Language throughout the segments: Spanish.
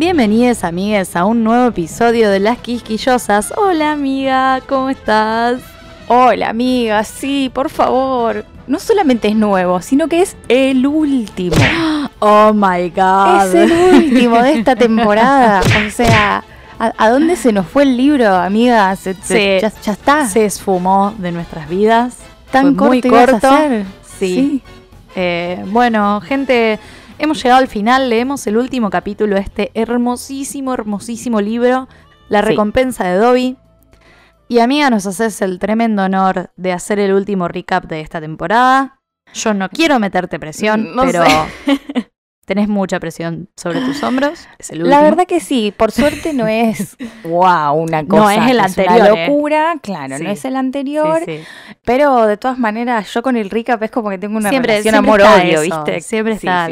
Bienvenidos amigues a un nuevo episodio de Las Quisquillosas. Hola amiga, ¿cómo estás? Hola amiga, sí, por favor. No solamente es nuevo, sino que es el último. Oh my god. Es el último de esta temporada. O sea, ¿a, a dónde se nos fue el libro, amiga? Se, se- Se- ya, ya está. Se esfumó de nuestras vidas. Tan Fue muy corto a corto. Sí. Eh, bueno, gente, hemos llegado al final. Leemos el último capítulo de este hermosísimo, hermosísimo libro, La Sí. recompensa de Dobby. Y amiga, nos haces el tremendo honor de hacer el último recap de esta temporada. Yo no quiero meterte presión, No pero sé. tenés mucha presión sobre tus hombros. Es el La verdad que sí, por suerte no es wow, una cosa. No es el anterior, una ¿eh? locura, claro, Sí. no es el anterior. Sí, sí. Pero de todas maneras, yo con el recap es como que tengo una Siempre- relación amor-odio, ¿viste? siempre Sí, está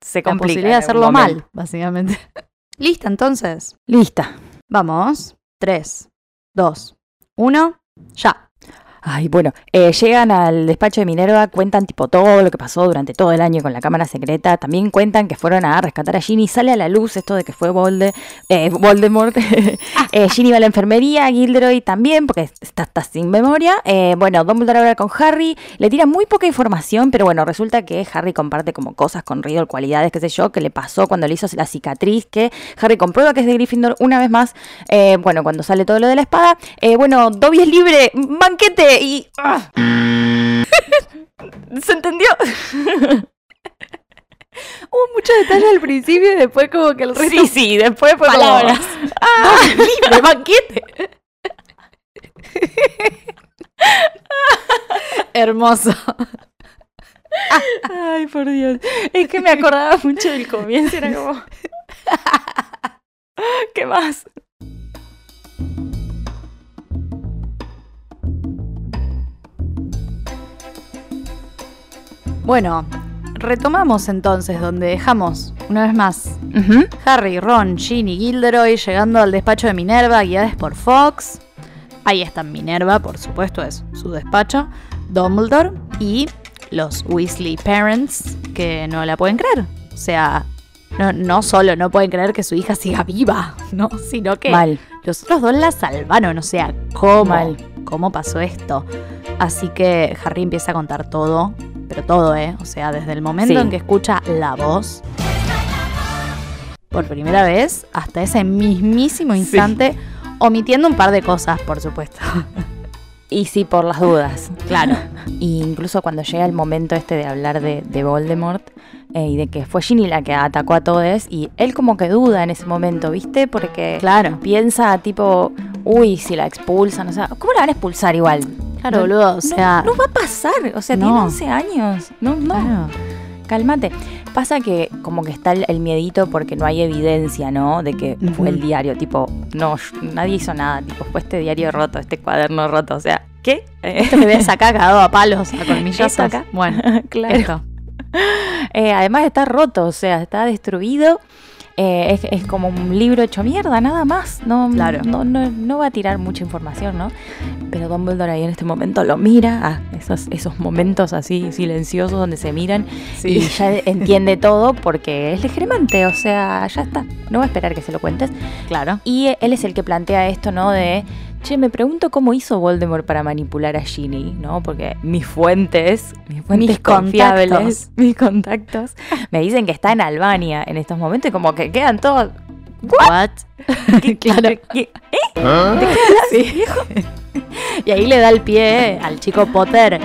Se La complica. posibilidad de hacerlo mal, básicamente. Lista, entonces. Lista. Vamos. 3, 2, 1, ya. Ay, bueno, eh, llegan al despacho de Minerva, cuentan tipo todo lo que pasó durante todo el año con la cámara secreta, también cuentan que fueron a rescatar a Ginny, sale a la luz esto de que fue Volde, eh, Voldemort, eh, Ginny va a la enfermería, Gilderoy también, porque está, está sin memoria, eh, bueno, Dumbledore habla con Harry, le tira muy poca información, pero bueno, resulta que Harry comparte como cosas con Riddle, cualidades, qué sé yo, que le pasó cuando le hizo la cicatriz, que Harry comprueba que es de Gryffindor una vez más, bueno, cuando sale todo lo de la espada, bueno, Dobby es libre, banquete y... ¡ah! ¿Se entendió? Hubo mucho detalle al principio y después como que el resto... Sí, sí, después fue como- Palabras. ¡Ah! libre, banquete. Hermoso. Ay, por Dios. Es que me acordaba mucho del comienzo, era como... ¿Qué más? Bueno, retomamos entonces donde dejamos, una vez más. Harry, Ron, Ginny, Gilderoy llegando al despacho de Minerva guiadas por Fox. Ahí está Minerva, por supuesto, es su despacho. Dumbledore y los Weasley Parents que no la pueden creer. O sea, no, no solo no pueden creer que su hija siga viva, ¿no? Sino que Mal. los otros dos la salvaron. O sea, ¿cómo? Mal. ¿Cómo pasó esto? Así que Harry empieza a contar todo, pero todo, ¿eh? O sea, desde el momento Sí. en que escucha la voz por primera vez hasta ese mismísimo Sí. instante, omitiendo un par de cosas, por supuesto. Y sí, por las dudas. Claro. Y incluso cuando llega el momento este de hablar de, de Voldemort eh, y de que fue Ginny la que atacó a todos, y él como que duda en ese momento, ¿viste? Porque Claro. piensa tipo, uy, si la expulsan, o sea, ¿cómo la van a expulsar igual? Claro, No- boludo. O sea, no, no va a pasar, o sea, No. tiene 11 años. No, no, claro. cálmate. Pasa que como que está el, el miedito porque no hay evidencia, ¿no? De que fue el diario, tipo, no, nadie hizo nada, tipo, fue este diario roto, este cuaderno roto, o sea, ¿qué? Eh, Esto que ves acá cagado a palos, a colmillazos. Acá. Bueno, claro. esto. Eh, además está roto, o sea, está destruido. Eh, es, es como un libro hecho mierda, nada más. No, Claro. no, no, no va a tirar mucha información, ¿no? Pero Dumbledore ahí en este momento lo mira, ah, esos, esos momentos así silenciosos donde se miran y ya entiende todo porque es legermante, o sea, ya está. No va a esperar que se lo cuentes. claro. Y él es el que plantea esto, ¿no? De, che, me pregunto cómo hizo Voldemort para manipular a Ginny, ¿no? Porque mis fuentes, mis fuentes Mis confiables, contactos. mis contactos, me dicen que está en Albania en estos momentos y como que quedan todos... What? claro. ¿Qué? Sí. y ahí le da el pie al chico Potter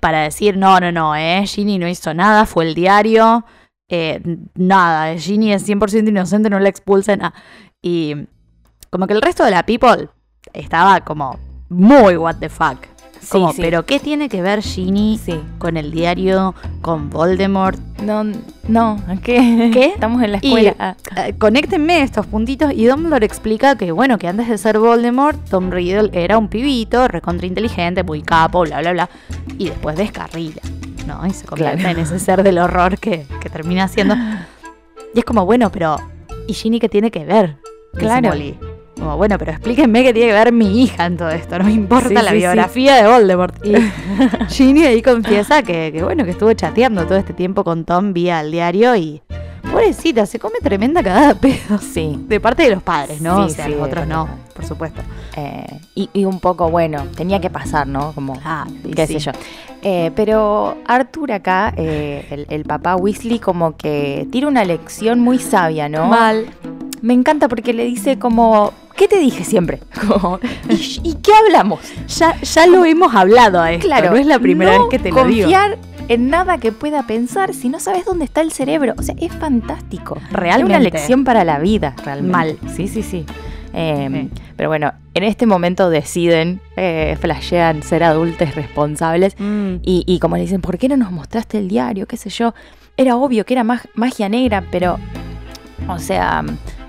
para decir, no, no, no, eh, Ginny no hizo nada, fue el diario, eh, nada, Ginny es 100% inocente, no la expulsen. ah. Y como que el resto de la people estaba como muy what the fuck. Como, sí. pero ¿qué tiene que ver Ginny Sí. con el diario, con Voldemort? No, no, ¿qué? ¿Qué? Estamos en la Y, escuela. Ah, eh, conéctenme estos puntitos y Dumbledore explica que, bueno, que antes de ser Voldemort, Tom Riddle era un pibito, recontra inteligente, muy capo, bla, bla, bla, y después descarrila, ¿no? Y se convierte Claro. en ese ser del horror que, que termina siendo. Y es como, bueno, pero ¿y Ginny qué tiene que ver? Dice Claro. Molly. Como, bueno, pero explíquenme qué tiene que ver mi hija en todo esto. No me importa Sí, la sí, sí. biografía de Voldemort. Y Ginny ahí confiesa que, que, bueno, que estuvo chateando todo este tiempo con Tom vía el diario y. Pobrecita, se come tremenda cagada de pedo. Sí. De parte de los padres, ¿no? Sí, o sea, sí, los otros no, por supuesto. Eh, y, y un poco, bueno, tenía que pasar, ¿no? Como, Ah, qué sé yo. Eh, pero Arthur acá, eh, el, el papá Weasley, como que tira una lección muy sabia, ¿no? Mal. Me encanta porque le dice como, ¿qué te dije siempre? ¿y, y qué hablamos? Ya, ya lo hemos hablado a esto. Claro, no es la primera no vez que te lo digo. confiar en nada que pueda pensar si no sabes dónde está el cerebro. O sea, es fantástico. Realmente. Es una lección para la vida, realmente. Mal. Sí, sí, sí. Eh, Sí. Pero bueno, en este momento deciden, eh, flashean ser adultos responsables. Mm, Y, y como le dicen, ¿por qué no nos mostraste el diario? ¿Qué sé yo? Era obvio que era mag- magia negra, pero. O sea,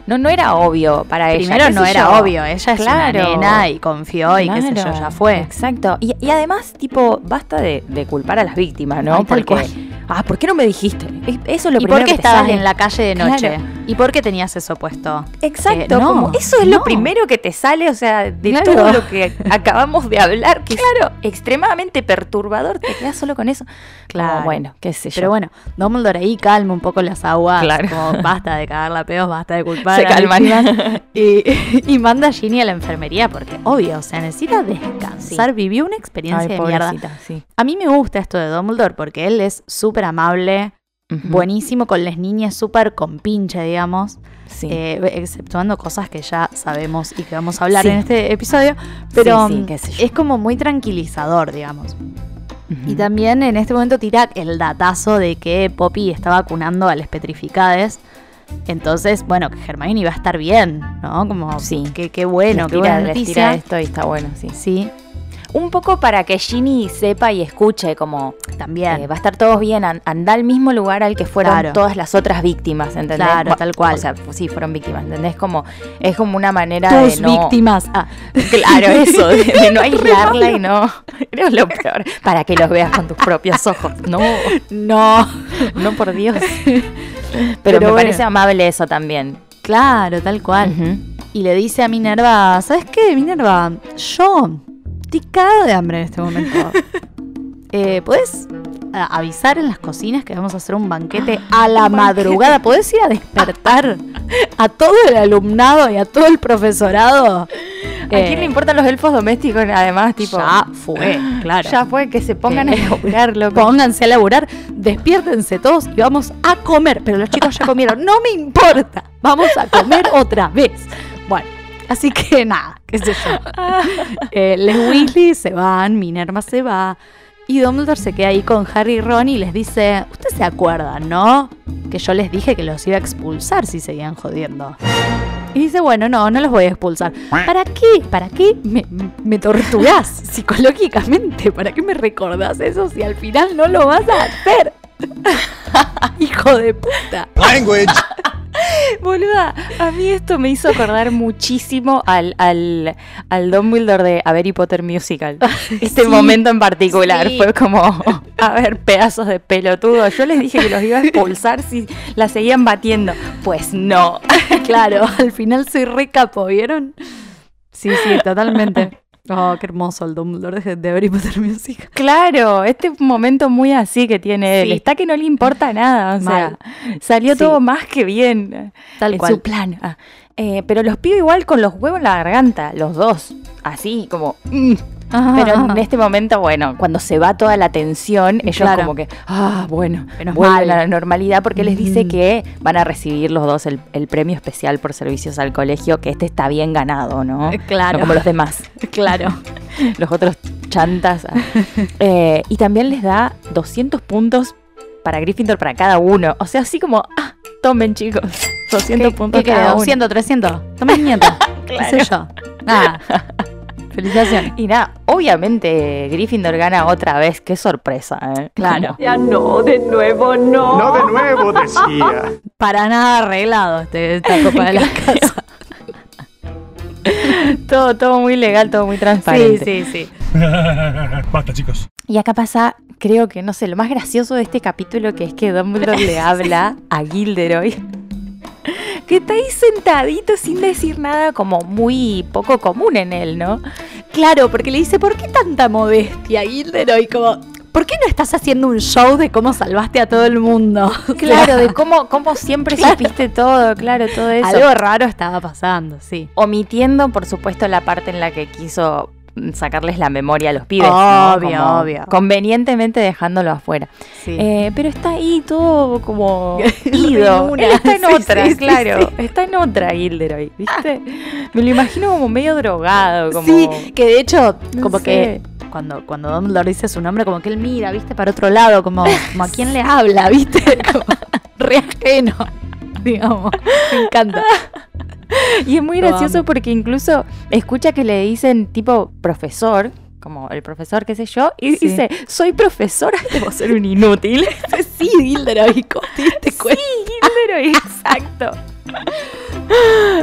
no, no era obvio para ella. Primero no era yo. obvio, ella es una nena y confió y qué sé yo, ya fue. Exacto. Y, y además, tipo, basta de, de culpar a las víctimas, ¿no? Ay, tal Porque, ah, ¿por qué no me dijiste? Es- Eso es lo ¿Y primero por qué que estabas sale. en la calle de noche? Claro. ¿Y por qué tenías eso puesto? Exacto, Eh, no, como eso es no. lo primero que te sale, o sea, de Claro. todo lo que acabamos de hablar, que claro. es extremadamente perturbador, te quedas solo con eso. Claro. Como, bueno, qué sé yo. Pero bueno, Dumbledore ahí calma un poco las aguas. Claro. Como basta de cagarla pedos, basta de culpar. Se calman. Y, y manda a Ginny a la enfermería porque, obvio, o sea, necesita descansar. Vivió una experiencia Ay, de mierda. sí. A mí me gusta esto de Dumbledore porque él es súper amable, buenísimo con las niñas, súper compinche, digamos. Sí. eh, exceptuando cosas que ya sabemos y que vamos a hablar en este episodio. Pero es como muy tranquilizador, digamos. Y también en este momento tira el datazo de que Poppy está vacunando a las petrificades. Entonces, bueno, que Hermione iba a estar bien, ¿no? Como, Sí. que qué bueno, qué buena noticia. esto y está bueno, sí. Sí, Un poco para que Ginny sepa y escuche como también. eh, va a estar todos bien, an- anda al mismo lugar al que fueron Claro. todas las otras víctimas, ¿entendés? Claro, tal cual. O sea, pues sí, fueron víctimas, ¿entendés? Como, es como una manera Tus de no... víctimas. Ah, Claro, eso, de, de no aislarla y no... Era lo peor. Para que los veas con tus propios ojos. No, no. no por Dios. Pero, Pero me bueno. parece amable eso también. Claro, tal cual. Y le dice a Minerva, ¿sabes qué, Minerva? Yo estoy cagada de hambre en este momento. Eh, ¿Puedes a- avisar en las cocinas que vamos a hacer un banquete a la madrugada? ¿Podés ir a despertar a todo el alumnado y a todo el profesorado? ¿A quién le importan los elfos domésticos? Además, tipo... Ya fue, claro. Ya fue, que se pongan a Eh, laburar, loco. Pónganse a laburar, despiértense todos y vamos a comer. Pero los chicos ya comieron, no me importa, vamos a comer otra vez. Bueno, así que nada, qué sé yo. Eh, les Weasley se van, Minerva se va. Y Dumbledore se queda ahí con Harry y Ron y les dice, ustedes se acuerdan, ¿no? Que yo les dije que los iba a expulsar si seguían jodiendo. Y dice, bueno, no, no los voy a expulsar. ¿Para qué? ¿Para qué me, me torturás psicológicamente? ¿Para qué me recordás eso si al final no lo vas a hacer? Hijo de puta. Language. Boluda, a mí esto me hizo acordar muchísimo al, al, al Dumbledore de A Harry Potter Musical. Este Sí, momento en particular sí. fue como, a ver, pedazos de pelotudo. Yo les dije que los iba a expulsar si la seguían batiendo. Pues no. Claro, al final soy re capo, ¿vieron? Sí, sí, totalmente. Oh, qué hermoso el Dumbledore de, de Harry Potter Music. Claro, este momento muy así que tiene él. Sí. Está que no le importa nada. O sea, salió Sí. todo más que bien. Tal en cual. su plan. Ah, eh, pero los pido igual con los huevos en la garganta, los dos. Así como. mm. Pero en este momento, bueno, cuando se va toda la tensión, ellos Claro. como que, ah, bueno, Menos vuelven mal. a la normalidad porque les dice Mm. que van a recibir los dos el, el premio especial por servicios al colegio, que este está bien ganado, ¿no? Eh, claro. No como los demás, Claro. los otros chantas. ah. Eh, y también les da 200 puntos para Gryffindor para cada uno. O sea, así como, ah, tomen chicos, 200 ¿Qué, puntos qué cada queda? uno. ¿200, 300? Toma 500. ¿Qué sé yo? Nada. Felicitaciones. Y nada, obviamente Gryffindor gana otra vez, qué sorpresa, ¿eh? Claro. Ya no, de nuevo no. No de nuevo, decía. Para nada arreglado este, esta copa de la casa. todo, todo muy legal, todo muy Sí, transparente. sí, sí. Basta, chicos. Y acá pasa, creo que, no sé, lo más gracioso de este capítulo que es que Dumbledore le habla a Gilderoy. Que está ahí sentadito sin decir nada como muy poco común en él, ¿no? Claro, porque le dice, ¿por qué tanta modestia, Gilderoy? Como, ¿por qué no estás haciendo un show de cómo salvaste a todo el mundo? Claro, de cómo, cómo siempre Claro. supiste todo, claro, todo eso. Algo raro estaba pasando, sí. Omitiendo, por supuesto, la parte en la que quiso sacarles la memoria a los pibes. Obvio, obvio. Convenientemente dejándolo afuera. sí. Eh, pero está ahí todo como ido. Él está en Sí, otra, sí, claro. Está en otra Gilderoy, ¿viste? Me lo imagino como medio drogado, como... Sí, que de hecho, no como sé. que cuando, cuando Dumbledore dice su nombre, como que él mira, viste, para otro lado, como, como a quién le habla, viste, como re ajeno, digamos. Me encanta. Y es muy Lo gracioso amo. porque incluso escucha que le dicen tipo profesor, como el profesor, qué sé yo, y Sí. dice, soy profesora, debo ser un inútil. Sí, Gilderoy, ¿cómo te diste cuenta? Gilderoy, exacto.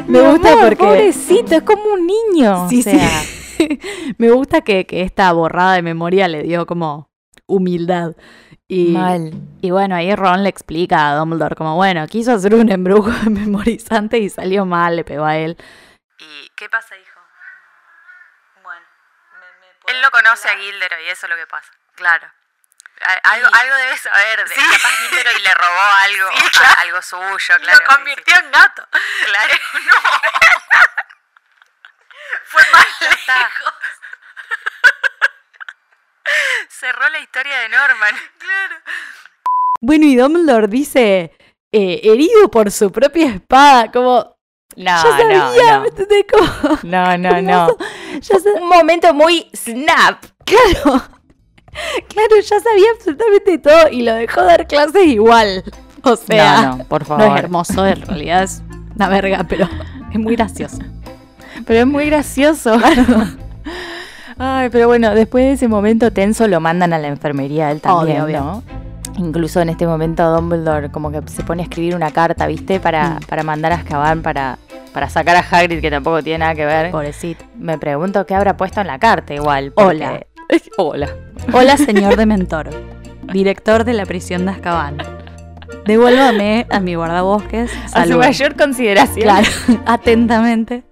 Me Mi gusta amor, porque- Pobrecito, es como un niño. Sí, o sea, sí. Me gusta que, que esta borrada de memoria le dio como humildad. Y, Mal. y bueno, ahí Ron le explica a Dumbledore como, bueno, quiso hacer un embrujo memorizante y salió mal, le pegó a él. ¿Y qué pasa, hijo? Bueno, Él lo conoce a Gilderoy y eso es lo que pasa. Claro. Algo, algo debe saber. De, Capaz Gilderoy le robó algo, a- algo suyo, claro. en gato. Claro. No. Fue mal. Ya está. Cerró la historia de Norman. Bueno, y Dumbledore dice, eh, herido por su propia espada, como, No, ya sabía, no, ¿me entendés? Como, no. No, no, no. ya Un momento muy snap. Claro, claro, ya sabía absolutamente todo y lo dejó dar clases igual. O sea, no, no, por no favor. es hermoso, en realidad es una verga, pero es muy gracioso. Pero es muy gracioso. Ay, pero bueno, después de ese momento tenso lo mandan a la enfermería él también, Obvio, obvio. ¿no? Incluso en este momento Dumbledore como que se pone a escribir una carta, ¿viste? Para, Mm. para mandar a Azkaban para, para sacar a Hagrid, que tampoco tiene nada que ver. Pobrecito. Me pregunto qué habrá puesto en la carta igual. Hola. porque- Hola. Hola, señor Dementor, director de la prisión de Azkaban. Devuélvame a mi guardabosques. A su mayor consideración. Claro, atentamente.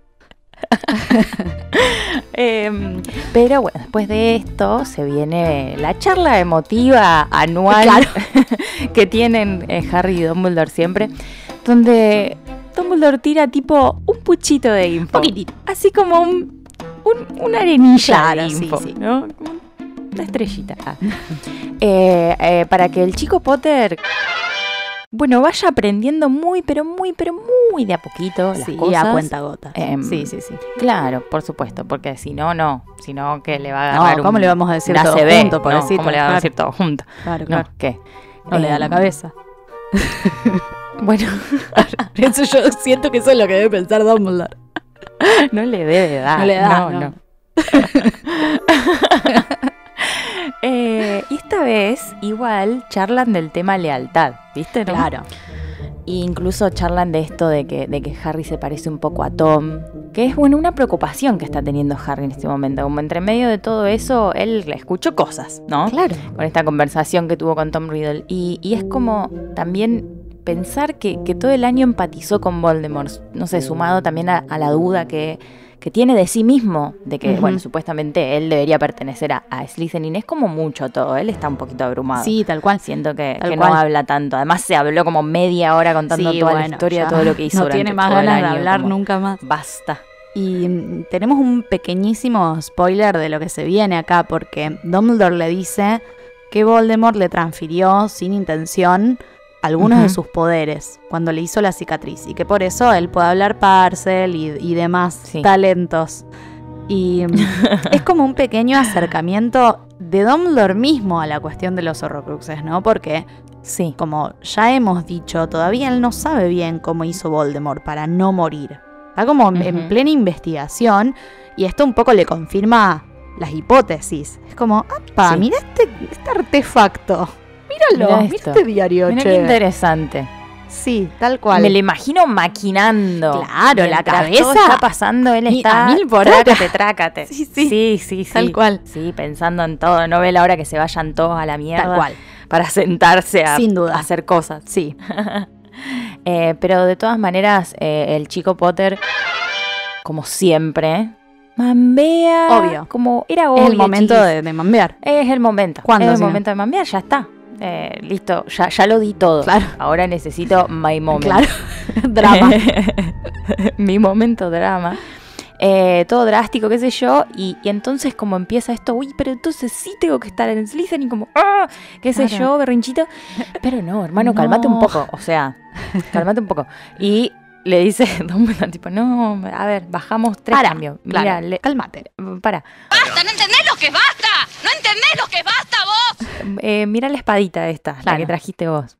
Em, pero bueno, después de esto se viene la charla emotiva anual Claro. que tienen eh, Harry y Dumbledore siempre, donde Dumbledore tira tipo un puchito de info. Poquitito. Así como un, un- una arenilla Claro, de sí, info, sí. ¿no? Como Una estrellita. Eh, eh, para que el chico Potter... Bueno, vaya aprendiendo muy, pero muy, pero muy de a poquito las Sí, cosas. a cuenta gota. Em, sí, sí, sí. Claro, por supuesto, porque si no, no. Si no, que le va a agarrar No, ¿cómo un- le vamos a decir todo junto, ¿no? pobrecito? ¿Cómo le vamos a decir todo junto? Claro, No, claro. ¿qué? No le da la Em, cabeza. Bueno, Eso yo siento que eso es lo que debe pensar Dumbledore. no le debe dar. No le da, No, no. Eh, y esta vez, igual, charlan del tema lealtad, ¿viste? no? Claro. E incluso charlan de esto de que, de que Harry se parece un poco a Tom, que es bueno una preocupación que está teniendo Harry en este momento. Como entre medio de todo eso, él le escuchó cosas, ¿no? Claro. con esta conversación que tuvo con Tom Riddle. Y, y es como también pensar que, que todo el año empatizó con Voldemort, no sé, sumado también a, a la duda que, que tiene de sí mismo, de que, bueno, supuestamente él debería pertenecer a, a Slytherin. Es como mucho todo, él está un poquito abrumado. Sí, tal cual. Siento que, que cual. no habla tanto. Además se habló como media hora contando Sí, toda la historia, ya todo lo que hizo No durante tiene más todo el ganas de hablar como, nunca más. Basta. Y mm, tenemos un pequeñísimo spoiler de lo que se viene acá, porque Dumbledore le dice que Voldemort le transfirió sin intención algunos de sus poderes cuando le hizo la cicatriz y que por eso él puede hablar parcel y, y demás Sí. talentos. Y es como un pequeño acercamiento de Dumbledore mismo a la cuestión de los horrocruxes, ¿no? Porque Sí. como ya hemos dicho, todavía él no sabe bien cómo hizo Voldemort para no morir. Está como en- plena investigación y esto un poco le confirma las hipótesis. Es como, ¡apa! Sí. Mira este, este artefacto. Míralo, Mira este diario, Mira qué interesante. Sí, tal cual. Me lo imagino maquinando. Claro, la cabeza todo está pasando, él está. a mil por hora. trácate, trácate. Sí, sí. Sí, sí, sí. Tal cual. Sí, pensando en todo. No ve la hora que se vayan todos a la mierda. Tal cual. Para sentarse a, Sin duda. a hacer cosas. Sí. Eh, pero de todas maneras, eh, el chico Potter, como siempre, mambea. Obvio. Como era obvio. es el momento de, de mambear. Es el momento. ¿Cuándo, Es el momento de mambear, ya está. Eh, listo, ya, ya lo di todo. Claro. Ahora necesito my moment. Claro. Drama. Mi momento drama. Eh, todo drástico, qué sé yo. Y, y entonces como empieza esto, uy, pero entonces sí tengo que estar en Slytherin, como, ah, qué sé Claro. yo, berrinchito. Pero no, hermano, No. cálmate un poco. O sea, cálmate un poco. Y le dice Dumbledore, tipo, no, a ver, bajamos tres Para, cambios. claro, Mira, le- cálmate. para. ¡Basta! ¿No entendés lo que es basta? ¿No entendés lo que es basta vos? Eh, mira la espadita esta, la Claro. que trajiste vos.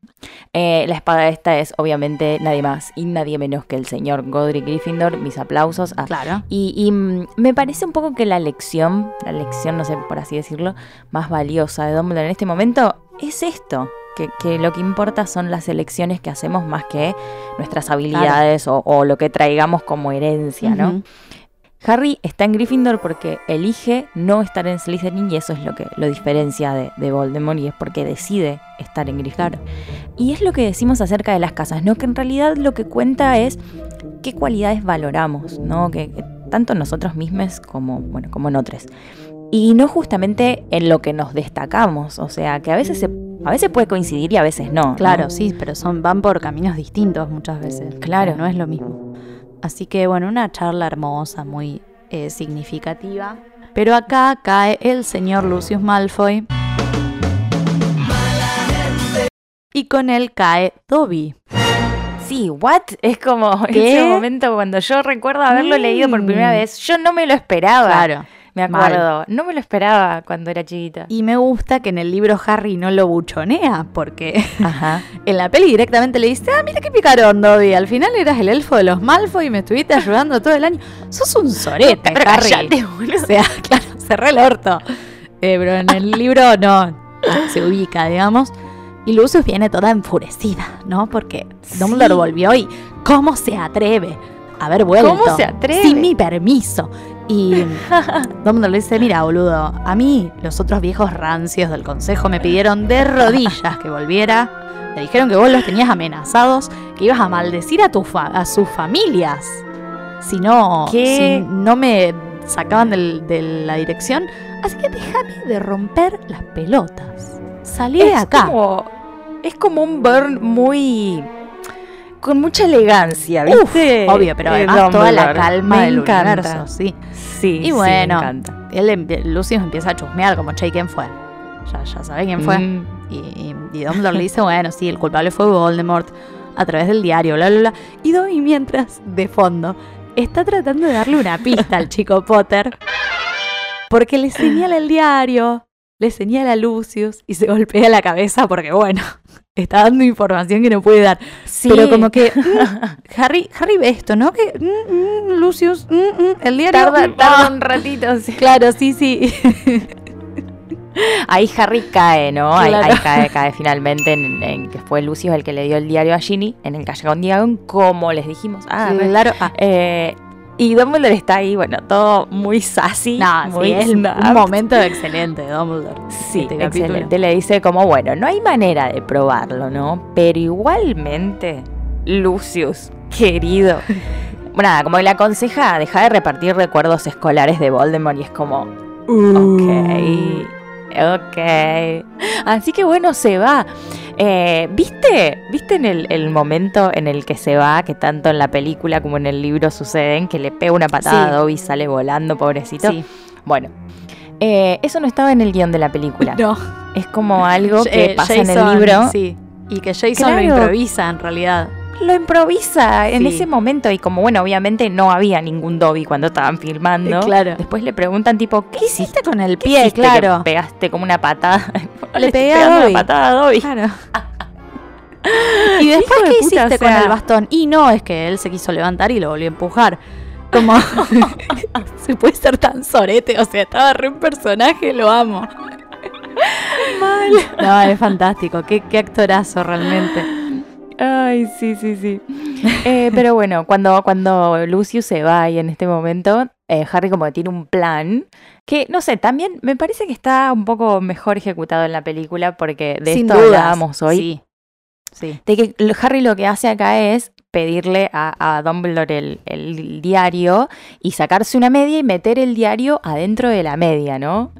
Eh, la espada esta es obviamente nadie más y nadie menos que el señor Godric Gryffindor. Mis aplausos. Ah, Claro. Y, y, mm, me parece un poco que la lección, la lección, no sé por así decirlo, más valiosa de Dumbledore en este momento es esto. Que, que lo que importa son las elecciones que hacemos más que nuestras habilidades o, o lo que traigamos como herencia, ¿no? Harry está en Gryffindor porque elige no estar en Slytherin y eso es lo que lo diferencia de, de Voldemort y es porque decide estar en Gryffindor. Y es lo que decimos acerca de las casas, ¿no? Que en realidad lo que cuenta es qué cualidades valoramos, ¿no? Que, que tanto nosotros mismos como, bueno, como en otros. Y no justamente en lo que nos destacamos, o sea, que a veces se, a veces puede coincidir y a veces no. ¿no? Claro, sí, pero son, van por caminos distintos muchas veces. Claro. No es lo mismo. Así que bueno, una charla hermosa, muy eh, significativa. Pero acá cae el señor Lucius Malfoy. Y con él cae Dobby. Sí, what? Es como ¿Qué? ese momento cuando yo recuerdo haberlo Mm. leído por primera vez. Yo no me lo esperaba. Claro. Me Mal. acuerdo. No me lo esperaba cuando era chiquita. Y me gusta que en el libro Harry no lo buchonea, porque Ajá. en la peli directamente le dice, ah, mira qué picarón, Dobby, al final eras el elfo de los Malfoy y me estuviste ayudando todo el año. Sos un sorete, Harry. O sea, claro, cerré el orto. Eh, pero en el libro no, se ubica, digamos. Y Lucius viene toda enfurecida, ¿no? Porque Dumbledore volvió y ¿cómo se atreve a haber vuelto? ¿Cómo se atreve? Sin mi permiso. Y Dumbledore le dice, mira, boludo, a mí los otros viejos rancios del consejo me pidieron de rodillas que volviera. Me dijeron que vos los tenías amenazados, que ibas a maldecir a, tu fa- a sus familias. Si no, no me sacaban del- de la dirección. Así que déjame de romper las pelotas. Salí de acá. como, es como un burn muy. Con mucha elegancia, ¿viste? Obvio, pero además toda la calma Me del encanta. universo, sí. Sí, Y sí, bueno, me encanta. Él, em- Lucius empieza a chusmear como, che, ¿quién fue? Ya, ya sabe quién fue. Mm. Y, y, y Dumbledore le dice, bueno, sí, el culpable fue Voldemort a través del diario, bla, bla, bla. Y Dobby, mientras, de fondo, está tratando de darle una pista al chico Potter. Porque le señala el diario, le señala a Lucius y se golpea la cabeza porque, bueno, está dando información que no puede dar. Sí. Pero como que mm, Harry, Harry ve esto, ¿no? Que mm, mm, Lucius, el diario... tarda, tarda un ratito. sí. Claro, sí, sí. Ahí Harry cae, ¿no? Ahí, Claro. ahí cae, cae finalmente en, en que fue Lucius el que le dio el diario a Ginny en el Callejón Diagon, como les dijimos. Ah, claro. Ah, Eh, y Dumbledore está ahí, bueno, todo muy sassy. no, muy sí, es un momento excelente de Dumbledore. Sí, este capítulo. excelente. Le dice como, bueno, no hay manera de probarlo, ¿no? Pero igualmente, Lucius, querido. Bueno, nada, como que le aconseja dejar de repartir recuerdos escolares de Voldemort y es como, ok, ok. Así que bueno, se va. Eh, ¿Viste? ¿Viste en el, el momento en el que se va, que tanto en la película como en el libro suceden, que le pega una patada Sí. a Dobby y sale volando, pobrecito? Sí. Bueno, eh, eso no estaba en el guion de la película. No. Es como algo que Eh, pasa en el libro. Sí. Y que Jason Claro. lo improvisa en realidad. Lo improvisa en Sí. ese momento. Y como, bueno, obviamente no había ningún Dobby cuando estaban filmando. Eh, claro. Después le preguntan, tipo, ¿qué, ¿Qué hiciste? con el ¿Qué pie? Claro. pegaste como una patada. Le pegué a Dobby. una patada a Dobby. Claro. Y después, de ¿qué puta, hiciste o con el bastón? Y no, es que él se quiso levantar y lo volvió a empujar. Como se puede ser tan sorete, o sea, estaba re un personaje, lo amo. Mal. No, es fantástico, qué, qué actorazo realmente. Ay, sí, sí, sí. Eh, pero bueno, cuando, cuando Lucius se va y en este momento, eh, Harry como que tiene un plan que, no sé, también me parece que está un poco mejor ejecutado en la película porque de Sin esto dudas, hablábamos hoy. Sí. Sí. De que Harry lo que hace acá es pedirle a, a Dumbledore el, el diario y sacarse una media y meter el diario adentro de la media, ¿no?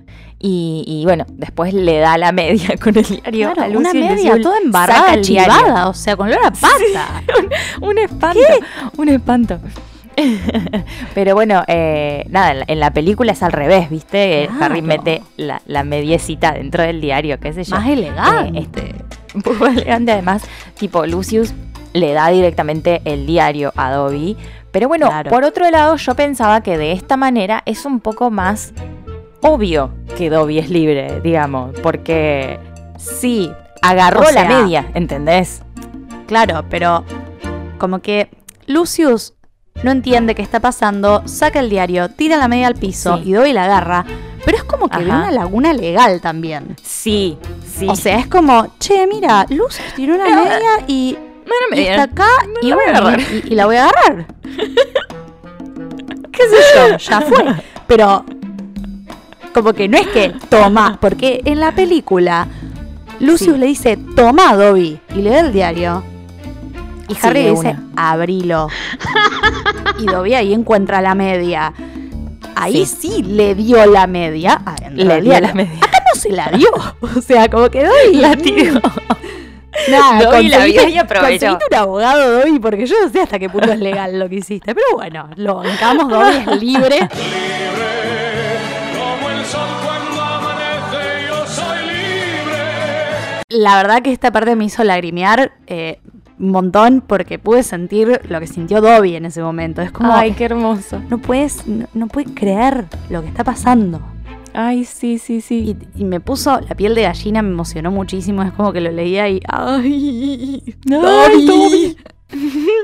Y, y bueno, después le da la media con el diario a Claro, una Lucius y media Lucius toda embarrada, chivada, o sea, con olor a pasta. un espanto, un espanto. Pero bueno, eh, nada, en la, en la película es al revés, ¿viste? Eh, Harry mete la, la mediecita dentro del diario, qué sé yo. Más elegante. Eh, este, un poco elegante además, tipo Lucius le da directamente el diario a Dobby. Pero bueno, Claro. por otro lado, yo pensaba que de esta manera es un poco más obvio que Dobby es libre, digamos, porque Sí, agarró O la media, ¿entendés? Claro, pero como que Lucius no entiende qué está pasando, saca el diario, tira la media al piso Sí. y Dobby la agarra. Pero es como que ve Ajá. una laguna legal también. Sí, sí. O sea, es como, che, mira, Lucius tiró una Eh, media y, Bueno, y está acá y bueno, y, y la voy a agarrar. ¿Qué sé yo? Ya fue. Pero como que no es que toma, porque en la película Lucius Sí. le dice, toma Dobby, y le da el diario. Y Sí, Harry le dice, una. abrilo. y Dobby ahí encuentra la media. Ahí sí, le dio la media. adentro Le dio la media. Acá no se la dio. O sea, como que Dobby La tiró. Nada, Dobby la vio y aprovechó. conseguiste un abogado, Dobby, porque yo no sé hasta qué punto es legal lo que hiciste. Pero bueno, lo bancamos, Dobby es libre. La verdad que esta parte me hizo lagrimear eh, un montón porque pude sentir lo que sintió Dobby en ese momento. Es como, Ay, qué hermoso. no puedes, no, no puedes creer lo que está pasando. Ay, sí, sí, sí. Y, y me puso la piel de gallina, me emocionó muchísimo. Es como que lo leía y. ¡Ay! Ay, Dobby.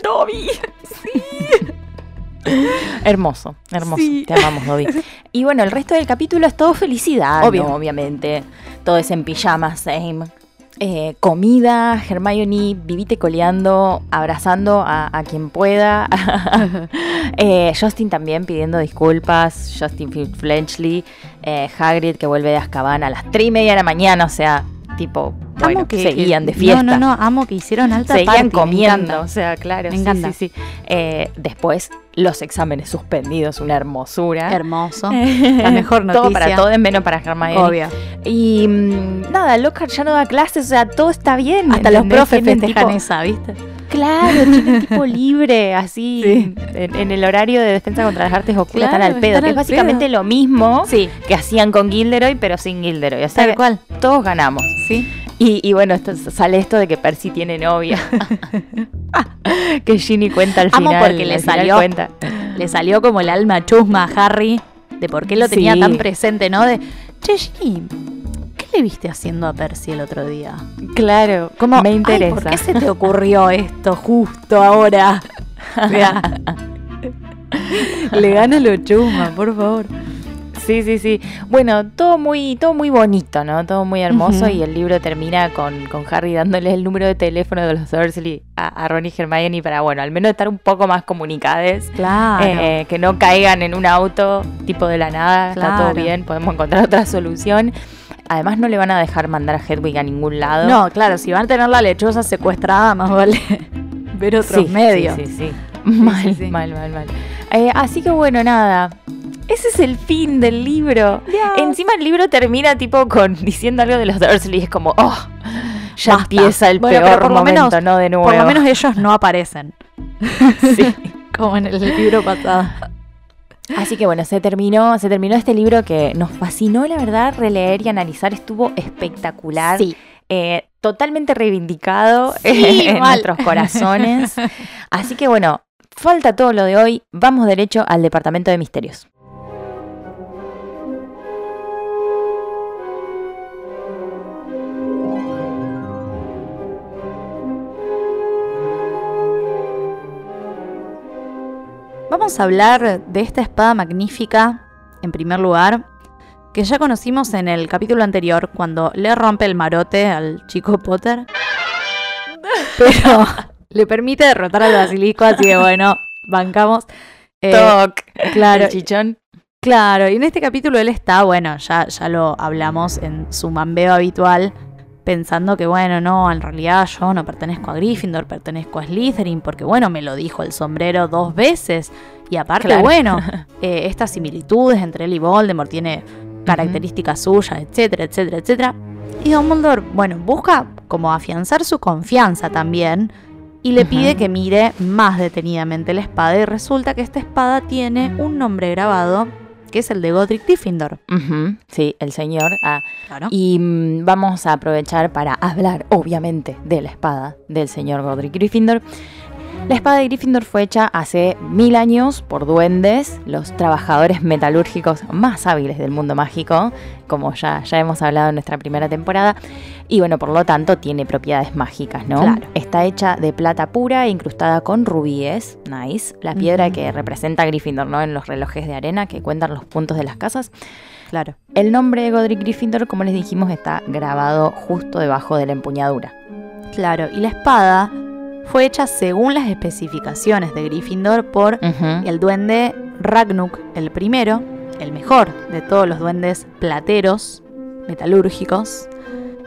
Dobby. Hermoso, hermoso. Sí. Te amamos, Dobby. Y bueno, el resto del capítulo es todo felicidad, Obvio. ¿no? obviamente. Todo es en pijama, same. Eh, comida, Hermione, vivite coleando, abrazando a, a quien pueda. Eh, Justin también pidiendo disculpas. Justin Fl- Fletchley. Eh, Hagrid que vuelve de Azkaban a las 3 y media de la mañana. O sea, tipo, bueno, Amo que, seguían de fiesta. No, no, no, amo que hicieron alta Seguían party, comiendo, o sea, claro. Me sí, encanta. Sí, sí. Eh, después, los exámenes suspendidos, una hermosura. Hermoso. La mejor noticia. Todo para todos, menos para Hermione. Obvio. Y mm, nada, Lockhart ya no da clases, o sea, todo está bien. Hasta los profes festejan tipo- esa, ¿viste? Claro, tienen tipo libre, así, Sí. en, en el horario de defensa contra las artes ocultas, Claro, están al pedo. están Que es básicamente pedo. lo mismo Sí, que hacían con Gilderoy, pero sin Gilderoy. O sea, tal cual. todos ganamos. Sí. Y, y bueno, esto, sale esto de que Percy tiene novia. que Ginny cuenta al Amo final. porque le salió- Cuenta. Le salió como el alma chusma a Harry de por qué lo tenía Sí. tan presente, ¿no? De, che, Ginny, ¿qué le viste haciendo a Percy el otro día? Claro, Como, me "Ay, interesa. ¿Por qué se te ocurrió esto justo ahora? Le gana lo chusma, por favor. Sí, sí, sí. Bueno, todo muy, todo muy bonito, ¿no? Todo muy hermoso y el libro termina con, con Harry dándole el número de teléfono de los Dursley a, a Ron y Hermione para, bueno, al menos estar un poco más comunicadas. Claro. eh, que no caigan en un auto tipo de la nada, está todo bien, podemos encontrar otra solución. Además no le van a dejar mandar a Hedwig a ningún lado. no, claro, si van a tener la lechosa secuestrada, más vale ver otros Sí, medios. Sí, sí, sí. Mal, sí, mal, mal, mal. Eh, así que bueno, nada. Ese es el fin del libro. Encima el libro termina tipo con diciendo algo de los Dursley. Es como, oh, ya Basta. empieza el Bueno, peor por lo momento, menos- ¿no? De nuevo. Por lo menos ellos no aparecen. Sí. Como en el libro pasado. Así que bueno, se terminó, se terminó este libro que nos fascinó, la verdad, releer y analizar. Estuvo espectacular. Sí. Eh, totalmente reivindicado Sí, en mal. nuestros corazones. Así que bueno, falta todo lo de hoy. Vamos derecho al departamento de misterios. Vamos a hablar de esta espada magnífica, en primer lugar, que ya conocimos en el capítulo anterior, cuando le rompe el marote al chico Potter. Pero le permite derrotar al basilisco, así que bueno, bancamos. Eh, Toc. claro. El chichón. Claro, y en este capítulo él está, bueno, ya, ya lo hablamos en su mambeo habitual, pensando que, bueno, no, en realidad yo no pertenezco a Gryffindor, pertenezco a Slytherin, porque, bueno, me lo dijo el sombrero dos veces. Y aparte, Claro. bueno, eh, estas similitudes entre él y Voldemort tiene características suyas, etcétera, etcétera, etcétera. Y Dumbledore, bueno, busca como afianzar su confianza también y le pide que mire más detenidamente la espada y resulta que esta espada tiene un nombre grabado que es el de Godric Gryffindor. Sí, el señor. Ah, Claro. Y mm, vamos a aprovechar para hablar, obviamente, de la espada del señor Godric Gryffindor. La espada de Gryffindor fue hecha hace mil años por duendes, los trabajadores metalúrgicos más hábiles del mundo mágico, como ya, ya hemos hablado en nuestra primera temporada. Y bueno, por lo tanto, tiene propiedades mágicas, ¿no? Claro. Está hecha de plata pura e incrustada con rubíes, nice. La piedra que representa a Gryffindor, ¿no? En los relojes de arena que cuentan los puntos de las casas. Claro. El nombre de Godric Gryffindor, como les dijimos, está grabado justo debajo de la empuñadura. Claro. Y la espada fue hecha según las especificaciones de Gryffindor por el duende Ragnuk el primero, el mejor de todos los duendes plateros, metalúrgicos,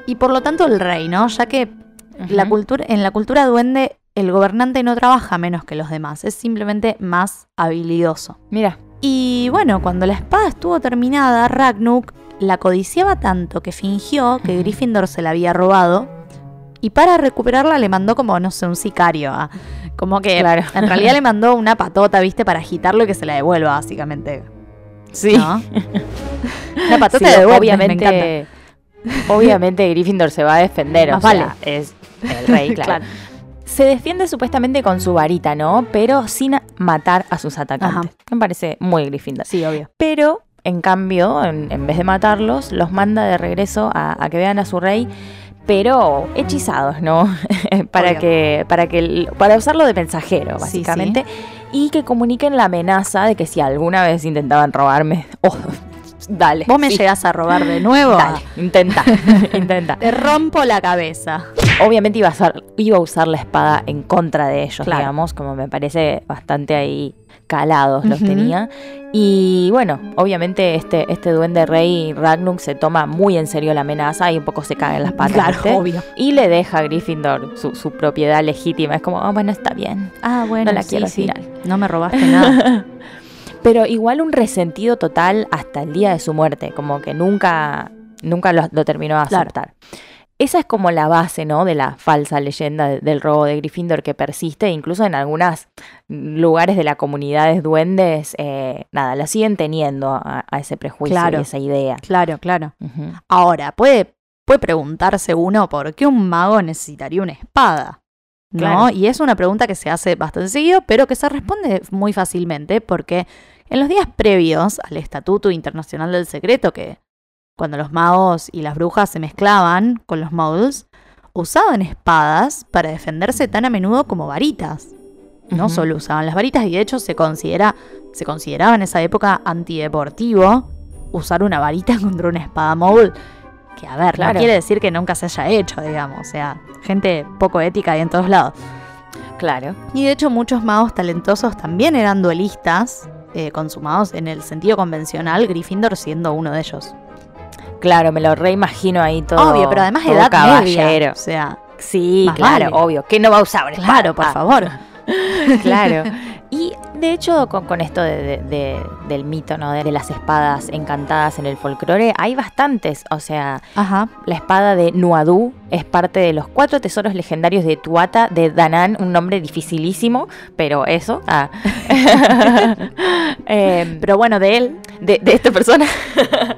y por lo tanto el rey, ¿no? Ya que la Ujú. cultura, en la cultura duende el gobernante no trabaja menos que los demás, es simplemente más habilidoso. Mira, Y bueno, cuando la espada estuvo terminada, Ragnuk la codiciaba tanto que fingió que. Gryffindor se la había robado. Y para recuperarla le mandó como, no sé, un sicario. ah, Como que Claro. en realidad le mandó una patota, viste, para agitarlo y que se la devuelva, básicamente. sí. ¿no? Una patota Sí, de me obviamente, encanta. obviamente Gryffindor se va a defender, Más o sea, vale. es el rey, claro. Claro. Se defiende supuestamente con su varita, ¿no? Pero sin matar a sus atacantes. Me parece muy Gryffindor. Sí, obvio. Pero, en cambio, en, en vez de matarlos, los manda de regreso a, a que vean a su rey, pero hechizados, ¿no? para Obvio. que, para que, para usarlo de mensajero, Sí, básicamente, y que comuniquen la amenaza de que si alguna vez intentaban robarme, oh, dale. Vos me sí, llegás a robar de nuevo. Dale, intenta, intenta. Te rompo la cabeza. Obviamente iba a, usar, iba a usar la espada en contra de ellos, Claro. digamos, como me parece bastante ahí calados los tenía. Y bueno, obviamente este, este duende rey Ragnuk se toma muy en serio la amenaza y un poco se caga en las patas. Claro, obvio. Y le deja a Gryffindor su, su propiedad legítima. Es como, ah, bueno, está bien. Ah, bueno, No la sí, quiero sí. tirar. No me robaste nada. Pero igual un resentido total hasta el día de su muerte, como que nunca, nunca lo, lo terminó de Claro. Esa es como la base, ¿no? De la falsa leyenda de- del robo de Gryffindor que persiste, incluso en algunos lugares de la comunidad de duendes, eh, nada, la siguen teniendo a, a ese prejuicio Claro. y esa idea. claro, claro. Ahora, puede, puede preguntarse uno por qué un mago necesitaría una espada. ¿No? Claro. Y es una pregunta que se hace bastante seguido, pero que se responde muy fácilmente, porque en los días previos al Estatuto Internacional del Secreto, que cuando los magos y las brujas se mezclaban con los muggles, usaban espadas para defenderse tan a menudo como varitas. No solo usaban las varitas, y de hecho se considera, se consideraba en esa época antideportivo usar una varita contra una espada muggle. Que a ver, Claro. no quiere decir que nunca se haya hecho, digamos. O sea, gente poco ética y en todos lados. Claro. Y de hecho, muchos magos talentosos también eran duelistas, eh, consumados en el sentido convencional, Gryffindor siendo uno de ellos. Claro, me lo reimagino ahí todo. Obvio, pero además todo edad caballero. media. O sea, Sí, claro, vale. obvio. ¿Quién no va a usar una claro, espada? por favor. Claro. Y de hecho, con, con esto de- de- de- del mito, ¿no? De, las espadas encantadas en el folclore, hay bastantes. O sea, Ajá. la espada de Nuadu es parte de los cuatro tesoros legendarios de Tuata de Danán, un nombre dificilísimo, pero eso. Ah. Em, Pero bueno, de él, de esta persona.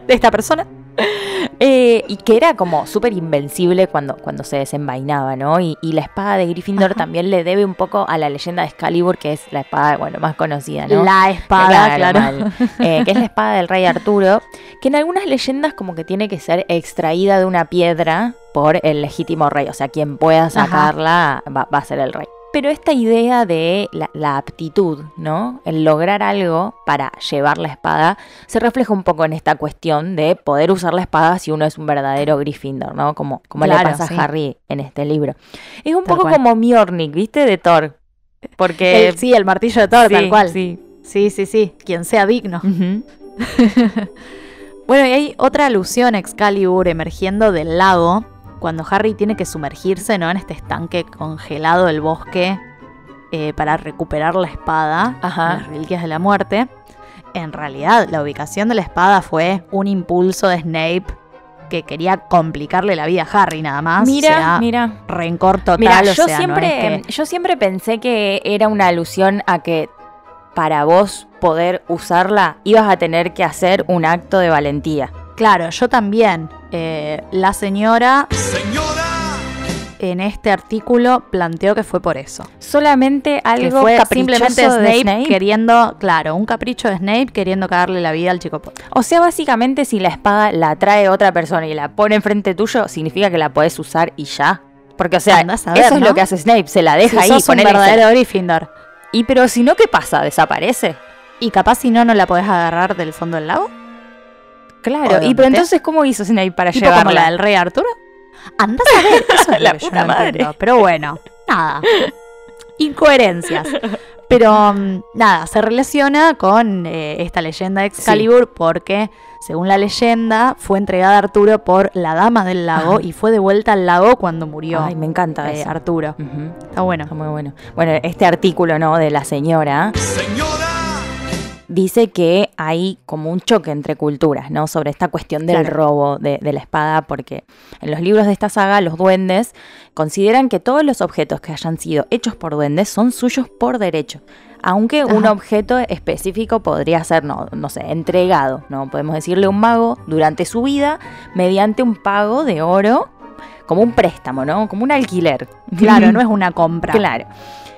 de esta persona. Eh, y que era como súper invencible cuando, cuando se desenvainaba, ¿no? Y, y la espada de Gryffindor Ajá. también le debe un poco a la leyenda de Excalibur, que es la espada, bueno, más conocida, ¿no? La espada, claro. mal. Eh, que es la espada del rey Arturo, que en algunas leyendas como que tiene que ser extraída de una piedra por el legítimo rey, o sea, quien pueda sacarla va, va a ser el rey. Pero esta idea de la, la aptitud, ¿no? El lograr algo para llevar la espada, se refleja un poco en esta cuestión de poder usar la espada si uno es un verdadero Gryffindor, ¿no? Como, como le pasa sí. a Harry en este libro. Es un Tal poco cual. como Mjolnir, ¿viste? De Thor. Porque... El- sí, el martillo de Thor, sí, tal cual. sí. sí, sí, sí. Quien sea digno. Bueno, y hay otra alusión a Excalibur emergiendo del lago cuando Harry tiene que sumergirse ¿no? en este estanque congelado del bosque eh, para recuperar la espada, Ajá. las reliquias de la muerte. En realidad, la ubicación de la espada fue un impulso de Snape que quería complicarle la vida a Harry nada más. Mira, o sea, mira. rencor total. Mira, o yo no siempre, es que- yo siempre pensé que era una alusión a que para vos poder usarla ibas a tener que hacer un acto de valentía. Claro, yo también. Eh, la señora Señora, en este artículo planteó que fue por eso. Solamente que algo fue caprichoso simplemente de Snape, Snape. queriendo, claro, un capricho de Snape queriendo cagarle la vida al chico Potter. O sea, básicamente si la espada la trae otra persona y la pone enfrente tuyo, significa que la podés usar y ya. Porque, o sea, ver, eso es lo que hace Snape, se la deja si ahí. sos un ponele- verdadero Gryffindor. Y pero si no, ¿qué pasa? ¿Desaparece? Y capaz si no, no la podés agarrar del fondo del lago. Claro. ¿O de Y pero entonces, ¿cómo hizo Snape para Tipo como la llevarla? del rey Arturo. Andás a ver, eso es La lo que yo puta no madre. entiendo. Pero bueno, nada. Incoherencias. Pero mm, nada, se relaciona con eh, esta leyenda de Excalibur porque, según la leyenda, fue entregada a Arturo por la dama del lago Ajá. y fue devuelta al lago cuando murió Ay, me encanta eh, eso. Arturo. Está bueno. Está muy bueno. Bueno, este artículo, ¿no? De la señora señora, dice que hay como un choque entre culturas, ¿no? Sobre esta cuestión del Claro. robo de, de la espada, porque en los libros de esta saga los duendes consideran que todos los objetos que hayan sido hechos por duendes son suyos por derecho. Aunque un objeto específico podría ser, no, no sé, entregado, ¿no? Podemos decirle a un mago durante su vida mediante un pago de oro, como un préstamo, ¿no? Como un alquiler. Claro, no es una compra. Claro.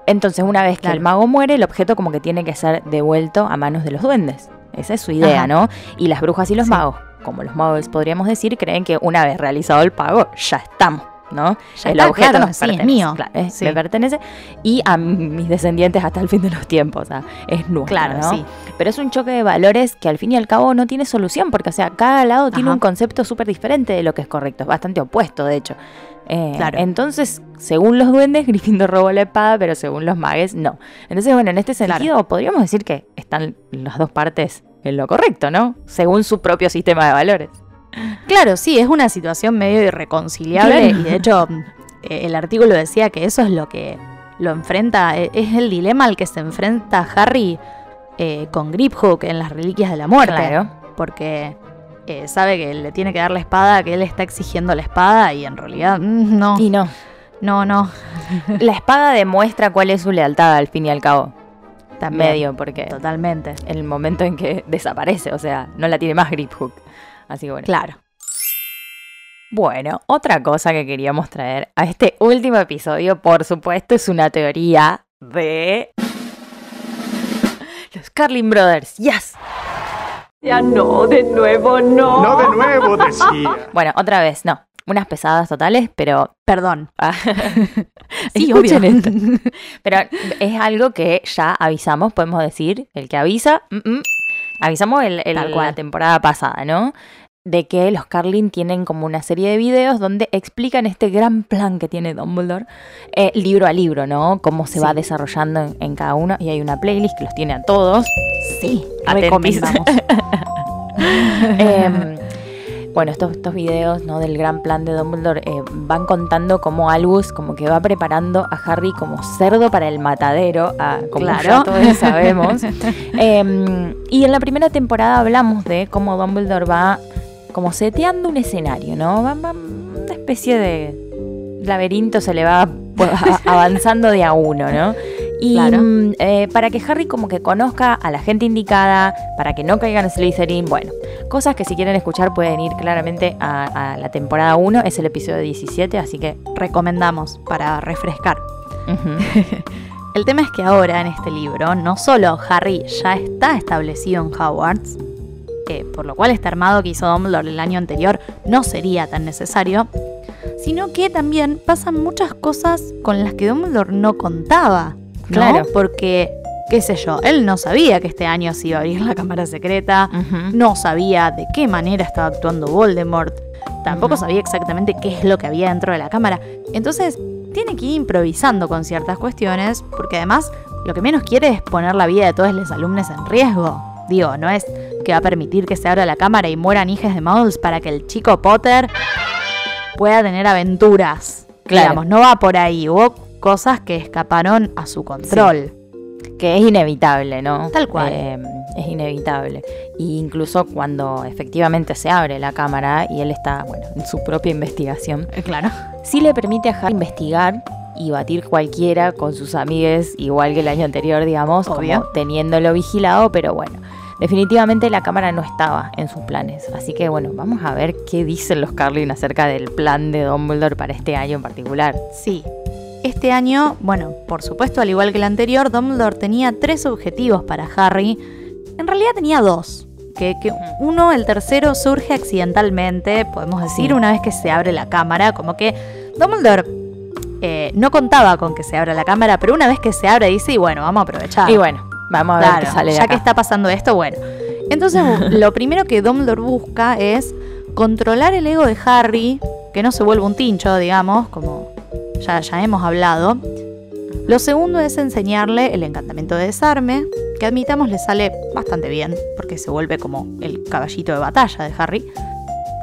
Entonces, una vez que el mago muere, el objeto como que tiene que ser devuelto a manos de los duendes. Esa es su idea, Ajá. ¿no? Y las brujas y los Sí. magos, como los magos podríamos decir, creen que una vez realizado el pago, ya estamos, ¿no? Ya el está, objeto claro, nos sí, es mío. claro, es- Sí. Me pertenece. Y a mis descendientes hasta el fin de los tiempos. O sea, es nuestro, Claro, ¿no? sí. Pero es un choque de valores que al fin y al cabo no tiene solución, porque, o sea, cada lado tiene un concepto súper diferente de lo que es correcto. Es bastante opuesto, de hecho. Eh, Claro. Entonces, según los duendes, Gryffindor robó la espada, pero según los magues, no. Entonces, bueno, en este Claro. sentido, podríamos decir que están las dos partes en lo correcto, ¿no? Según su propio sistema de valores. Claro, sí, es una situación medio irreconciliable Claro. y de hecho eh, el artículo decía que eso es lo que lo enfrenta, e- es el dilema al que se enfrenta Harry eh, con Griphook en las Reliquias de la Muerte. Claro. Porque eh, sabe que le tiene que dar la espada, que él está exigiendo la espada y en realidad mm, no, Y no. no, no. La espada demuestra cuál es su lealtad al fin y al cabo. También, Medio, porque Totalmente. el momento en que desaparece, o sea, no la tiene más Griphook. Así que bueno. Claro. Bueno, otra cosa que queríamos traer a este último episodio, por supuesto, es una teoría de los Carlin Brothers. Yes. Ya no, de nuevo no. no de nuevo decía. Bueno, otra vez, no. Unas pesadas totales, pero Perdón. ah, Sí, escuchen esto. Pero es algo que ya avisamos, podemos decir, el que avisa, mm, mm, avisamos el, el- la temporada pasada, ¿no? De que los Carlin tienen como una serie de videos donde explican este gran plan que tiene Dumbledore, eh, libro a libro, ¿no? Cómo se Sí. va desarrollando en, en cada uno. Y hay una playlist que los tiene a todos. Sí, recomendamos. Em, bueno, estos, estos videos ¿no? del gran plan de Dumbledore eh, van contando cómo Albus como que va preparando a Harry como cerdo para el matadero, a- como ya Claro. todos sabemos. Em, y en la primera temporada hablamos de cómo Dumbledore va como seteando un escenario, ¿no? Va, va- una especie de laberinto se le va avanzando de a uno, ¿no? Y Claro. mm, eh, para que Harry como que conozca a la gente indicada, para que no caigan en Slytherin, bueno, cosas que si quieren escuchar pueden ir claramente a, a la temporada 1, es el episodio 17, así que... recomendamos para refrescar. El tema es que ahora en este libro no solo Harry ya está establecido en Hogwarts, eh, por lo cual este armado que hizo Dumbledore el año anterior no sería tan necesario, sino que también pasan muchas cosas con las que Dumbledore no contaba. ¿No? Claro. Porque, qué sé yo, él no sabía que este año se iba a abrir la cámara secreta, no sabía de qué manera estaba actuando Voldemort, tampoco sabía exactamente qué es lo que había dentro de la cámara. Entonces, tiene que ir improvisando con ciertas cuestiones, porque además lo que menos quiere es poner la vida de todos los alumnos en riesgo. Digo, no es que va a permitir que se abra la cámara y mueran hijas de Muggles para que el chico Potter pueda tener aventuras. Claro. Digamos, no va por ahí. Hubo cosas que escaparon a su control. Que es inevitable, ¿no? Tal cual. Eh, es inevitable. Y incluso cuando efectivamente se abre la cámara y él está, bueno, en su propia investigación, Eh, Claro. sí le permite a Harry investigar y batir cualquiera con sus amigues, igual que el año anterior, digamos, Obvio. como teniéndolo vigilado, pero bueno. Definitivamente la cámara no estaba en sus planes. Así que bueno, vamos a ver qué dicen los Carlin acerca del plan de Dumbledore para este año en particular. Sí. Este año, bueno, por supuesto, al igual que el anterior, Dumbledore tenía tres objetivos para Harry. En realidad tenía dos. Que, que uno, el tercero, surge accidentalmente, podemos decir, una vez que se abre la cámara. Como que Dumbledore eh, no contaba con que se abra la cámara, pero una vez que se abre dice, y bueno, vamos a aprovechar. Y bueno, vamos a ver Claro, qué sale de ya acá. que está pasando esto, bueno. Entonces, lo primero que Dumbledore busca es controlar el ego de Harry, que no se vuelva un tincho, digamos, como ya, ya hemos hablado. Lo segundo es enseñarle el encantamiento de desarme, que admitamos le sale bastante bien, porque se vuelve como el caballito de batalla de Harry.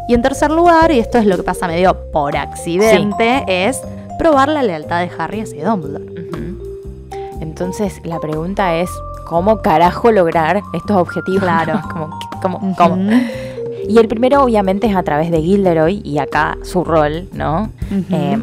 Y en tercer lugar, y esto es lo que pasa medio por accidente, es probar la lealtad de Harry hacia Dumbledore. Entonces la pregunta es, ¿cómo carajo lograr estos objetivos? Claro. ¿Cómo, cómo. Y el primero obviamente es a través de Gilderoy y acá su rol, ¿no? Eh,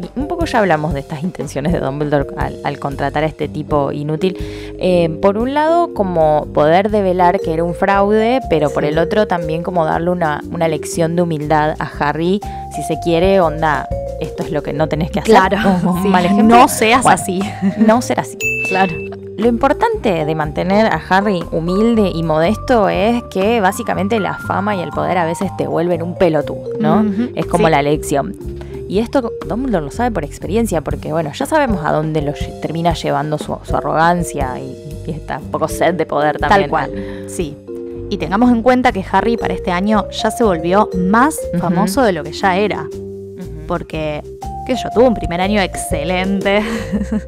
y un ya hablamos de estas intenciones de Dumbledore al, al contratar a este tipo inútil. Eh, por un lado, como poder develar que era un fraude, pero por el otro también como darle una, una lección de humildad a Harry, si se quiere, onda, esto es lo que no tenés que hacer. Claro, sí, mal ejemplo. no seas Bueno, así. No ser así. Claro. Lo importante de mantener a Harry humilde y modesto es que básicamente la fama y el poder a veces te vuelven un pelotudo, ¿no? Es como sí. la lección. Y esto Dumbledore lo sabe por experiencia, porque bueno, ya sabemos a dónde lo termina llevando su, su arrogancia y, y esta poco sed de poder también. Tal cual, sí. Y tengamos en cuenta que Harry para este año ya se volvió más famoso de lo que ya era. Porque, qué sé yo, tuvo un primer año excelente.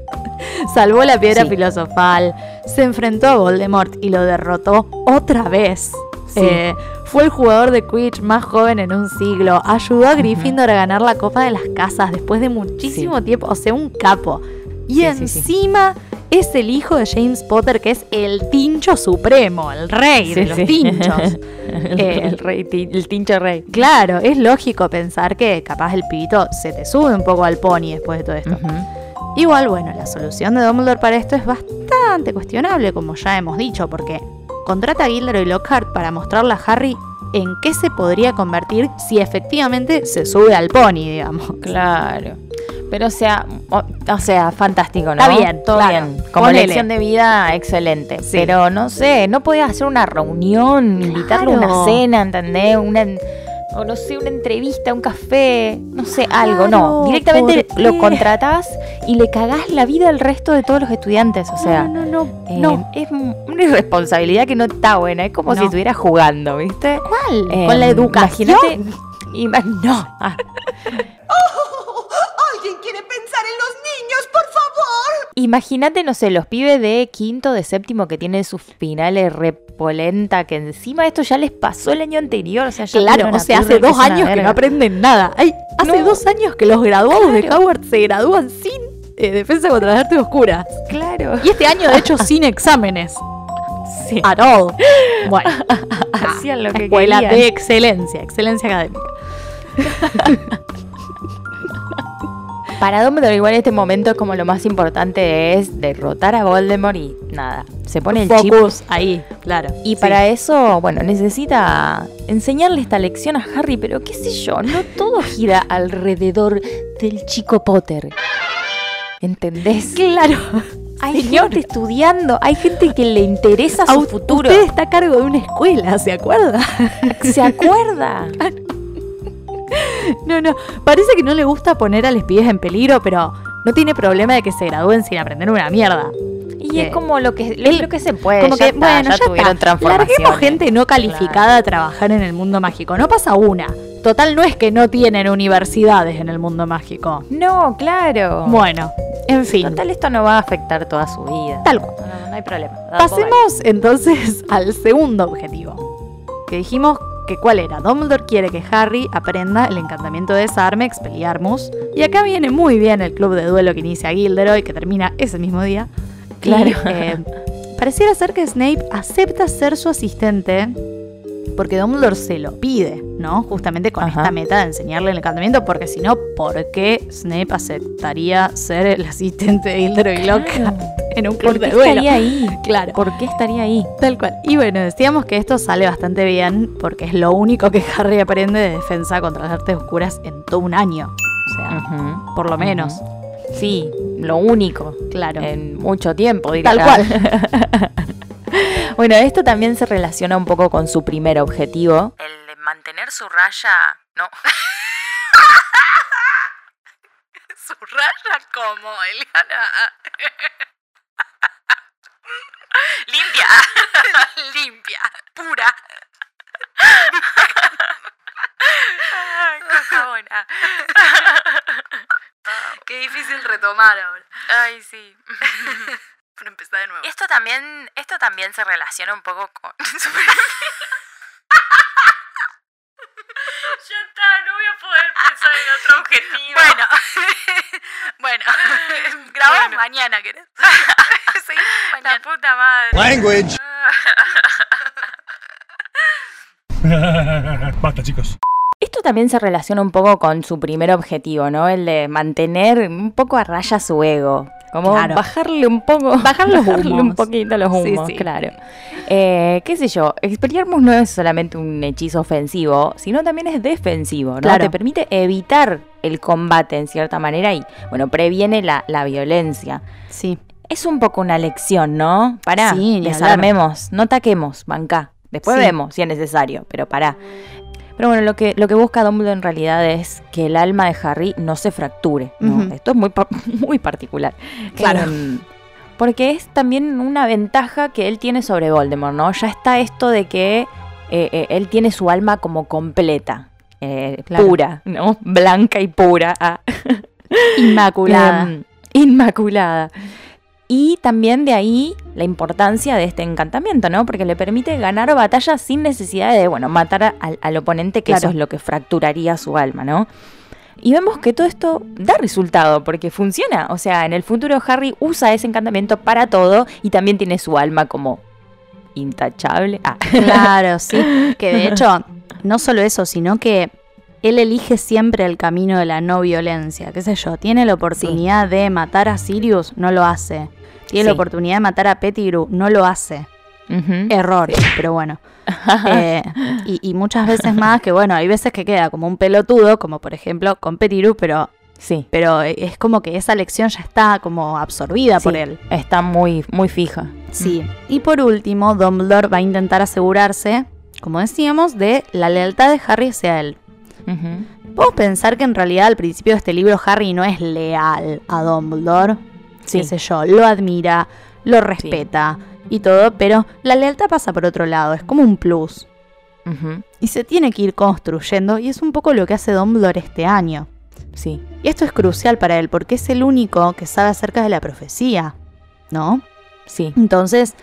Salvó la piedra Sí. filosofal. Se enfrentó a Voldemort y lo derrotó otra vez. Sí. Eh, fue el jugador de Quidditch más joven en un siglo. Ayudó a Gryffindor a ganar la Copa de las Casas después de muchísimo Sí. tiempo. O sea, un capo. Y Sí, sí, sí. encima es el hijo de James Potter, que es el tincho supremo, el rey de los tinchos. el, Eh, el rey, el tincho rey. Claro, es lógico pensar que capaz el pibito se te sube un poco al pony después de todo esto. Igual, bueno, la solución de Dumbledore para esto es bastante cuestionable, como ya hemos dicho, porque contrata a Gilderoy Lockhart para mostrarle a Harry en qué se podría convertir si efectivamente se sube al pony, digamos. Claro. Pero o sea, o, o sea, fantástico, ¿no? Está bien, todo claro. bien. Como Ponele. lección de vida, excelente. Sí. Pero no sé, no podías hacer una reunión, invitarle a una cena, ¿entendés? Una, o no sé, una entrevista, un café, no sé, algo, no. Directamente ¿por lo contratás y le cagás la vida al resto de todos los estudiantes. O sea, no, no, no. eh, no. es una irresponsabilidad que no está buena. Es como No. si estuviera jugando, ¿viste? ¿Cuál? Eh, Con la educación. Imagínate. ima- no. Ah. ¿Alguien quiere pensar en los niños, por favor? Imagínate, no sé, los pibes de quinto, de séptimo que tienen sus finales repolenta, que encima esto ya les pasó el año anterior. O sea, ya Claro, o sea, hace dos años que no aprenden nada. Ay, hace No. dos años que los graduados de. Howard se gradúan sin eh, defensa contra las artes oscuras. Claro. Y este año, de hecho, sin exámenes. Sí. At all. Bueno, Hacían lo que escuela querían. de excelencia, excelencia académica. Para Dumbledore igual en este momento es como lo más importante es derrotar a Voldemort y nada, se pone el chip. Focus ahí, claro. Y Sí. para eso, bueno, necesita enseñarle esta lección a Harry, pero qué sé yo, no todo gira alrededor del chico Potter. ¿Entendés? Claro. Hay gente estudiando, hay gente que le interesa su u- futuro. Usted está a cargo de una escuela, ¿se acuerda? ¿Se acuerda? No, no, parece que no le gusta poner a los pibes en peligro, pero no tiene problema de que se gradúen sin aprender una mierda. Y es como lo que, él- lo que se puede. Como ya que, está, bueno, ya, ya, tuvieron. Larguemos gente no calificada a trabajar en el mundo mágico. No pasa una. Total, no es que no tienen universidades en el mundo mágico. No, claro. Bueno, en fin. Total, esto no va a afectar toda su vida. Tal cual. No, no, no hay problema. Pasemos entonces al segundo objetivo. Que dijimos que cuál era. Dumbledore quiere que Harry aprenda el encantamiento de desarme Expelliarmus. Y acá viene muy bien el club de duelo que inicia Gilderoy, que termina ese mismo día. Claro. Y, eh, pareciera ser que Snape acepta ser su asistente porque Dumbledore se lo pide, ¿no? Justamente con Ajá. esta meta de enseñarle el encantamiento, porque si no, ¿por qué Snape aceptaría ser el asistente de Gilderoy Lockhart en un club ¿Por qué de duelo? estaría ahí? Claro. ¿Por qué estaría ahí? Tal cual. Y bueno, decíamos que esto sale bastante bien porque es lo único que Harry aprende de defensa contra las artes oscuras en todo un año. O sea, por lo menos. Sí, lo único. Claro. En mucho tiempo, diría. Tal cual. bueno, esto también se relaciona un poco con su primer objetivo. El de mantener su raya. No. su raya como, Eliana. Limpia. Limpia. Pura. Ay, cojabona. Qué difícil retomar ahora. Ay, sí. Pero empezar de nuevo. Esto también, esto también se relaciona un poco con Ya está, no voy a poder pensar en otro objetivo. Bueno, bueno, grabamos mañana, ¿querés? Seguimos mañana. La puta madre. Language. Basta, chicos. Esto también se relaciona un poco con su primer objetivo, ¿no? El de mantener un poco a raya su ego. Como Claro. bajarle un poco. Bajar los bajarle un humos. poquito los humos, sí. claro. Eh, qué sé yo, Expelliarmus no es solamente un hechizo ofensivo, sino también es defensivo, ¿no? Claro. Te permite evitar el combate en cierta manera y, bueno, previene la, la violencia. Sí. Es un poco una lección, ¿no? Pará, Sí, hablar. desarmemos, no taquemos, bancá. Después vemos si es necesario, pero pará. Pero bueno, lo que, lo que busca Dumbledore en realidad es que el alma de Harry no se fracture. ¿no? Esto es muy, muy particular. Claro. Em, porque es también una ventaja que él tiene sobre Voldemort, ¿no? Ya está esto de que eh, eh, él tiene su alma como completa, eh, Claro. pura, ¿no? Blanca y pura. ah. Inmaculada. Em, inmaculada. Y también de ahí la importancia de este encantamiento, ¿no? Porque le permite ganar batallas sin necesidad de, bueno, matar al, al oponente, que Claro. eso es lo que fracturaría su alma, ¿no? Y vemos que todo esto da resultado, porque funciona. O sea, en el futuro Harry usa ese encantamiento para todo y también tiene su alma como intachable. Ah, Claro, sí. Que de hecho, no solo eso, sino que él elige siempre el camino de la no violencia. ¿Qué sé yo? Tiene la oportunidad de matar a Sirius, no lo hace. Tiene la oportunidad de matar a Pettigrew, no lo hace. ujú. Error, pero bueno. Eh, y, y muchas veces más que, bueno, hay veces que queda como un pelotudo, como por ejemplo con Pettigrew, pero, sí. pero es como que esa lección ya está como absorbida por él. Está muy, muy fija. Sí. Y por último, Dumbledore va a intentar asegurarse, como decíamos, de la lealtad de Harry hacia él. Ujú. Podemos pensar que en realidad al principio de este libro Harry no es leal a Dumbledore. Sí. Qué sé yo, lo admira, lo respeta y todo, pero la lealtad pasa por otro lado, es como un plus. Y se tiene que ir construyendo y es un poco lo que hace Dumbledore este año. Sí. Y esto es crucial para él porque es el único que sabe acerca de la profecía, ¿no? Sí. Entonces,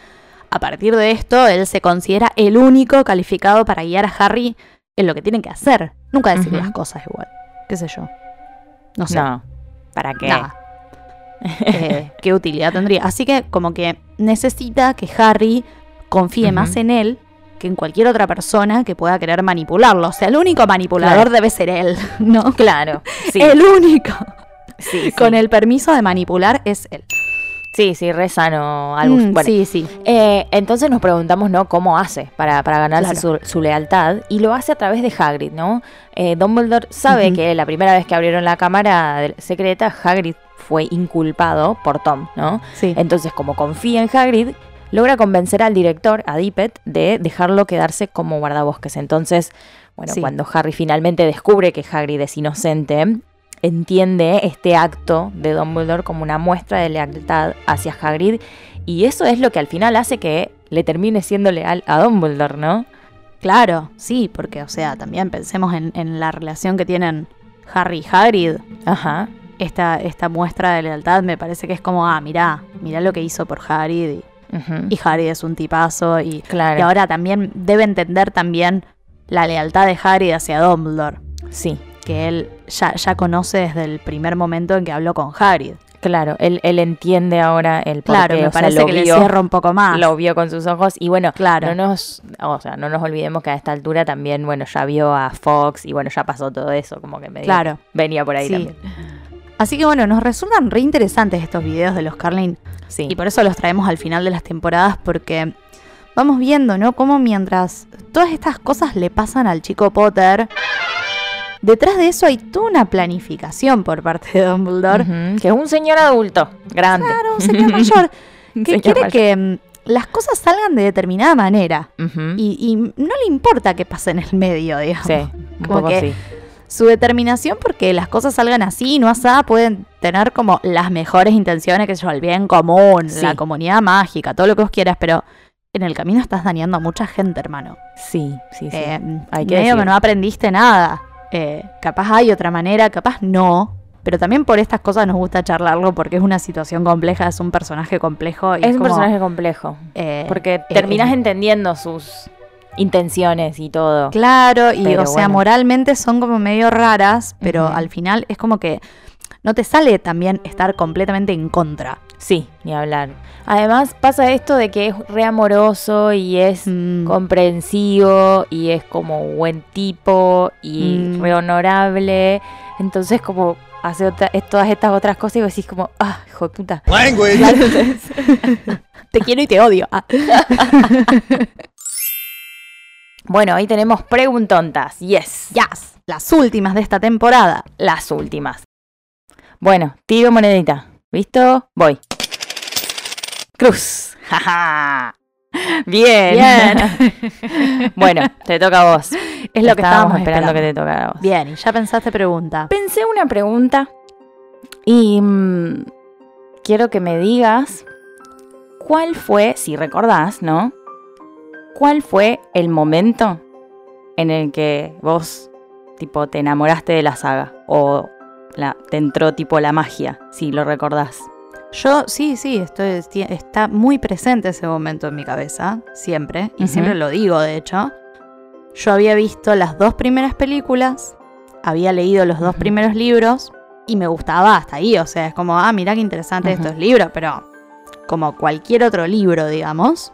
a partir de esto, él se considera el único calificado para guiar a Harry en lo que tienen que hacer. Nunca decir las cosas igual. ¿Qué sé yo? No sé. No. ¿Para qué? Nada. Eh, ¿Qué utilidad tendría? Así que como que necesita que Harry confíe más en él que en cualquier otra persona que pueda querer manipularlo. O sea, el único manipulador Claro. debe ser él, ¿no? Claro. Sí. El único. sí, sí. Con el permiso de manipular es él. Sí, sí, re sano. Algo. Mm, bueno, Sí, sí. Eh, entonces nos preguntamos, ¿no? ¿Cómo hace para, para ganarse Claro. su, su lealtad? Y lo hace a través de Hagrid, ¿no? Eh, Dumbledore sabe que la primera vez que abrieron la cámara secreta, Hagrid fue inculpado por Tom, ¿no? Sí. Entonces, como confía en Hagrid, logra convencer al director, a Dippet, de dejarlo quedarse como guardabosques. Entonces, Bueno, Sí. cuando Harry finalmente descubre que Hagrid es inocente, entiende este acto de Dumbledore como una muestra de lealtad hacia Hagrid y eso es lo que al final hace que le termine siendo leal a Dumbledore, ¿no? Claro, sí, porque, o sea, también pensemos en, en la relación que tienen Harry y Hagrid. Ajá. Esta, esta muestra de lealtad me parece que es como, ah, mirá, mirá lo que hizo por Hagrid. Y, Hagrid es un tipazo. Y, Claro. y ahora también debe entender también la lealtad de Hagrid hacia Dumbledore. Sí, Que él ya, ya conoce desde el primer momento en que habló con Hagrid. claro. Él, él entiende ahora el porqué, Claro, me o sea, parece que le cierra un poco más. Lo vio con sus ojos y bueno, Claro. no nos, o sea, no nos olvidemos que a esta altura también, bueno, ya vio a Fox y bueno, ya pasó todo eso, como que medio Claro. venía por ahí Sí. también. Así que bueno, nos resultan re interesantes estos videos de los Carlin Sí. y por eso los traemos al final de las temporadas porque vamos viendo, ¿no? Cómo mientras todas estas cosas le pasan al chico Potter, detrás de eso hay toda una planificación por parte de Dumbledore. Ujú, que es un señor adulto, grande. Claro, un señor mayor que señor quiere mayor. que mm, las cosas salgan de determinada manera y, y no le importa qué pase en el medio, digamos. Sí, un Como poco que- sí. Su determinación porque las cosas salgan así y no así pueden tener como las mejores intenciones, que yo, el bien común, Sí. la comunidad mágica, todo lo que vos quieras, pero en el camino estás dañando a mucha gente, hermano. Sí, sí, sí. Eh, hay que medio que no aprendiste nada. Eh, capaz hay otra manera, capaz no. Pero también por estas cosas nos gusta charlarlo porque es una situación compleja, es un personaje complejo. Y es un como, personaje complejo, eh, porque eh, terminas entendiendo sus intenciones y todo. Claro, y Pero o sea, bueno. moralmente son como medio raras, pero al final es como que no te sale también estar completamente en contra. Sí, ni hablar. Además pasa esto de que es re amoroso y es Mm. comprensivo y es como buen tipo y Mm. re honorable. Entonces como hace otra- es todas estas otras cosas y vos decís como, ah, hijo de puta. Te quiero y te odio. Bueno, ahí tenemos preguntontas. Yes. Yes, las últimas de esta temporada. Las últimas. Bueno, tiro monedita. ¿Visto? Voy. Cruz. Jaja. Bien. Bien. bueno, te toca a vos. Es lo que estábamos esperando, esperando. que te tocara a vos. Bien, y ya pensaste pregunta. Pensé una pregunta y mm, quiero que me digas cuál fue, si recordás, ¿no? ¿Cuál fue el momento en el que vos, tipo, te enamoraste de la saga? O la, te entró, tipo, la magia, si lo recordás. Yo, sí, sí, estoy, esti- está muy presente ese momento en mi cabeza, siempre, y siempre lo digo, de hecho. Yo había visto las dos primeras películas, había leído los dos primeros libros, y me gustaba hasta ahí, o sea, es como, ah, mirá qué interesante estos libros, pero como cualquier otro libro, digamos.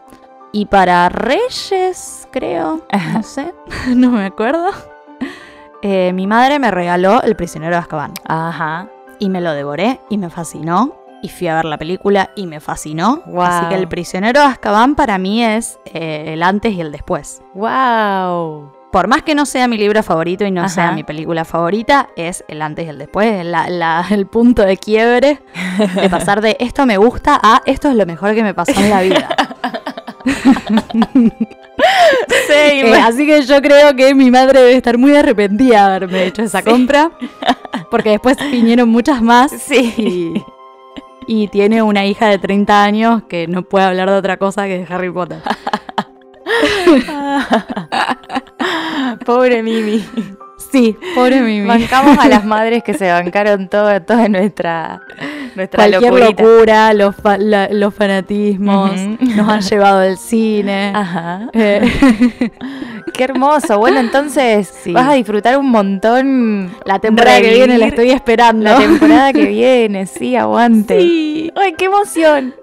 Y para Reyes, creo, no sé, no me acuerdo. eh, mi madre me regaló El prisionero de Azkaban Ajá. y me lo devoré y me fascinó. Y fui a ver la película y me fascinó. Guau. Así que El prisionero de Azkaban para mí es eh, el antes y el después. ¡Wow! Por más que no sea mi libro favorito y no Ajá. sea mi película favorita, es el antes y el después, la- la- el punto de quiebre de pasar de esto me gusta a esto es lo mejor que me pasó en la vida. Eh, así que yo creo que mi madre debe estar muy arrepentida de haberme hecho esa compra. Porque después vinieron muchas más. Sí. Y, y tiene una hija de 30 años que no puede hablar de otra cosa que de Harry Potter. Pobre Mimi. Sí, pobre Mimi. Bancamos a las madres que se bancaron todo, toda nuestra, nuestra Cualquier locurita. locura, los, fa- la- los fanatismos, nos han llevado al cine. Ajá. Eh, Qué hermoso. Bueno, entonces Sí. vas a disfrutar un montón la temporada que viene la estoy esperando. la temporada que viene. Sí, aguante. Sí, ¡Ay, qué emoción!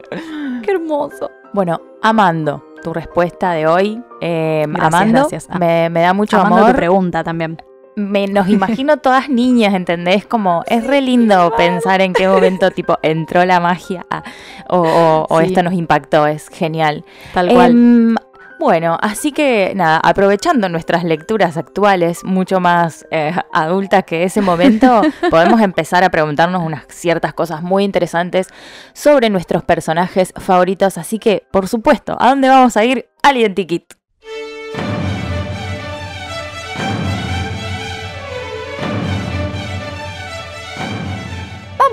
qué hermoso. Bueno, amando tu respuesta de hoy. eh, Gracias, amando, gracias. Ah. Me, me da mucho Amando tu amor. pregunta también. Me, nos imagino todas niñas, ¿entendés? Como es re lindo pensar en qué momento tipo entró la magia ah, o, o- o Sí. esto nos impactó, es genial. Tal cual. Em, bueno, así que nada, aprovechando nuestras lecturas actuales, mucho más eh, adultas que ese momento, podemos empezar a preguntarnos unas ciertas cosas muy interesantes sobre nuestros personajes favoritos. Así que, por supuesto, ¿a dónde vamos a ir? Al Identikit.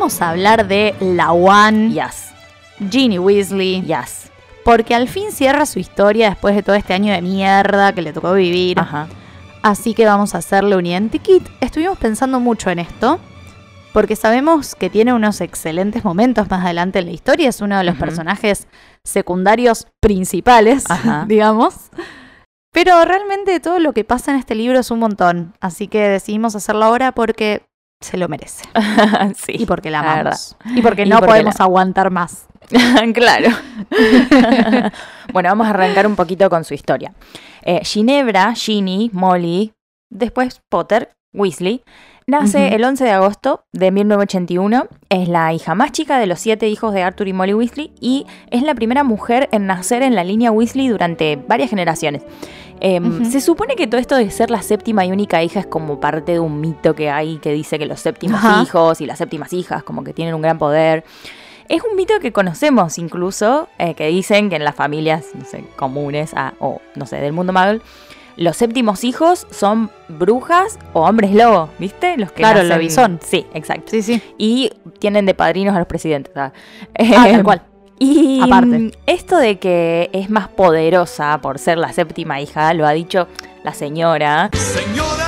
Vamos a hablar de la One, Yes, Ginny Weasley, yes. porque al fin cierra su historia después de todo este año de mierda que le tocó vivir. Ajá. Así que vamos a hacerle un identikit. Estuvimos pensando mucho en esto, porque sabemos que tiene unos excelentes momentos más adelante en la historia. Es uno de los personajes secundarios principales, Ajá. digamos. Pero realmente todo lo que pasa en este libro es un montón. Así que decidimos hacerlo ahora porque se lo merece. sí. Y porque la la amamos. y porque Y no porque podemos la- aguantar más. claro. bueno, vamos a arrancar un poquito con su historia. Eh, Ginebra, Ginny, Molly, después Potter, Weasley, nace el 11 de agosto de 1981. Es la hija más chica de los siete hijos de Arthur y Molly Weasley y es la primera mujer en nacer en la línea Weasley durante varias generaciones. Em. Se supone que todo esto de ser la séptima y única hija es como parte de un mito que hay que dice que los séptimos hijos y las séptimas hijas como que tienen un gran poder. Es un mito que conocemos incluso, eh, que dicen que en las familias, no sé, comunes ah, o, no sé, del mundo magel, los séptimos hijos son brujas o hombres lobo, ¿viste? Los que Claro, nacen- lobizón. Sí, exacto. Sí, sí. Y tienen de padrinos a los presidentes. ah. Ah, tal cual. Y Aparte. mm, esto de que es más poderosa por ser la séptima hija, lo ha dicho la señora. Señora,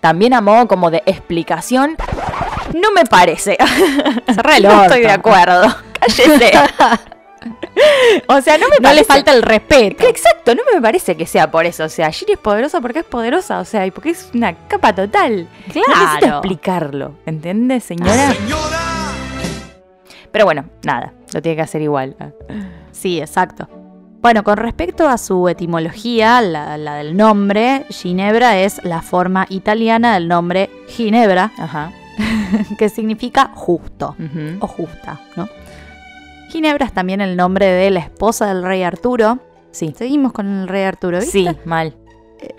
También a modo como de explicación. No me parece. El no estoy de acuerdo. Cállese. o sea, no me No le falta el respeto. Exacto, no me parece que sea por eso. O sea, Ginny es poderosa porque es poderosa. O sea, y porque es una capa total. No necesito Claro. explicarlo. ¿Entendés, señora? señora. Pero bueno, nada. Lo tiene que hacer igual. Sí, exacto. Bueno, con respecto a su etimología, la, la del nombre, Ginebra es la forma italiana del nombre Ginebra, Ajá. que significa justo o justa, ¿no? Ginebra es también el nombre de la esposa del rey Arturo. Sí. Seguimos con el rey Arturo, ¿viste? Sí, mal.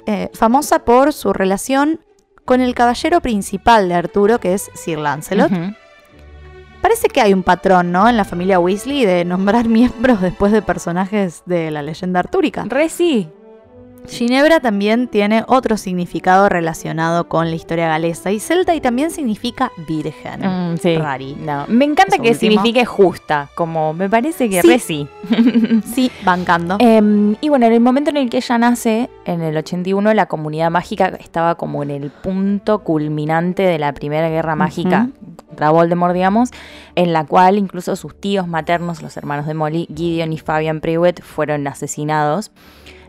Eh, famosa por su relación con el caballero principal de Arturo, que es Sir Lancelot. Parece que hay un patrón, ¿no? En la familia Weasley de nombrar miembros después de personajes de la leyenda artúrica. Re sí. Ginebra también tiene otro significado relacionado con la historia galesa y celta y también significa virgen. Mm, sí. Rari. No, me encanta Eso que último. signifique justa, como me parece que Sí. re sí. Sí, bancando. Em, y bueno, en el momento en el que ella nace, en el 81, la comunidad mágica estaba como en el punto culminante de la primera guerra mágica contra Voldemort, digamos, en la cual incluso sus tíos maternos, los hermanos de Molly, Gideon y Fabian Prewett, fueron asesinados.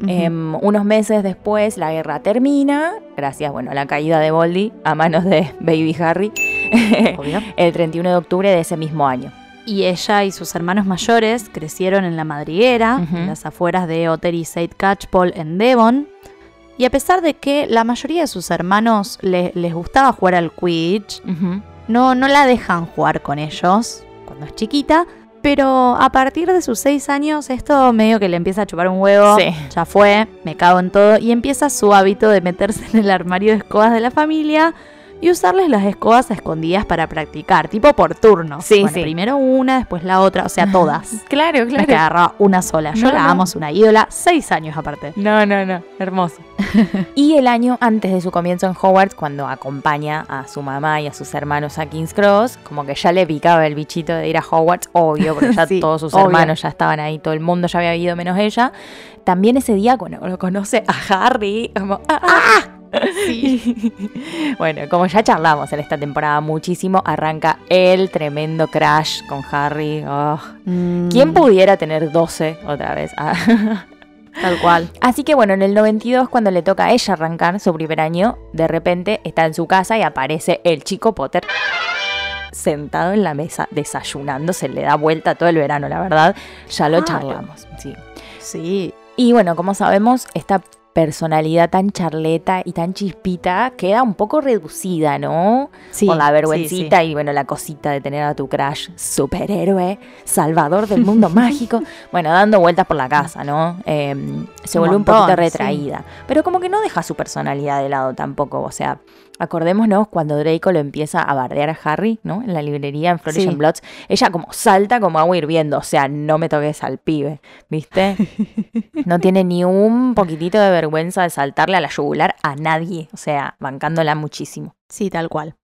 Em, unos meses después la guerra termina, gracias bueno, a la caída de Voldy a manos de Baby Harry, el 31 de octubre de ese mismo año. Y ella y sus hermanos mayores crecieron en la madriguera, en las afueras de Otter y Saint Catchpole en Devon. Y a pesar de que la mayoría de sus hermanos le- les gustaba jugar al Quidditch, no, no la dejan jugar con ellos cuando es chiquita. Pero a partir de sus seis años, esto medio que le empieza a chupar un huevo. Sí. Ya fue, me cago en todo. Y empieza su hábito de meterse en el armario de escobas de la familia y usarles las escobas a escondidas para practicar, tipo por turnos. Sí, Bueno, sí. Primero una, después la otra, o sea, todas. Claro, es que agarraba una sola. Yo No, la no. amo, es una ídola, seis años aparte. No, no, no, hermoso. y el año antes de su comienzo en Hogwarts, cuando acompaña a su mamá y a sus hermanos a King's Cross, como que ya le picaba el bichito de ir a Hogwarts, obvio, porque ya Sí, todos sus obvio. hermanos ya estaban ahí, todo el mundo ya había ido menos ella. También ese día, cuando lo conoce a Harry, como, ¡ah! ah". bueno, como ya charlamos en esta temporada muchísimo, arranca el tremendo crash con Harry. Oh, Mm, ¿Quién pudiera tener 12 otra vez? Ah. Tal cual. Así que bueno, en el 92, cuando le toca a ella arrancar su primer año, de repente está en su casa y aparece el chico Potter sentado en la mesa desayunando, se le da vuelta todo el verano, la verdad. Ya lo Claro. charlamos, sí. Sí. Y bueno, como sabemos, esta personalidad tan charleta y tan chispita queda un poco reducida, ¿no? Sí, Con la sí, vergüencita sí. y bueno, la cosita de tener a tu crush superhéroe, salvador del mundo mágico, bueno, dando vueltas por la casa, ¿no? Eh, se Un vuelve un poquito sí. retraída, pero como que no deja su personalidad de lado tampoco, o sea, acordémonos cuando Draco lo empieza a bardear a Harry, ¿no? En la librería en Flourish Sí. and Bloods, ella como salta como agua hirviendo, o sea, no me toques al pibe, ¿viste? No tiene ni un poquitito de vergüenza de saltarle a la yugular a nadie, o sea, bancándola muchísimo. Sí, tal cual.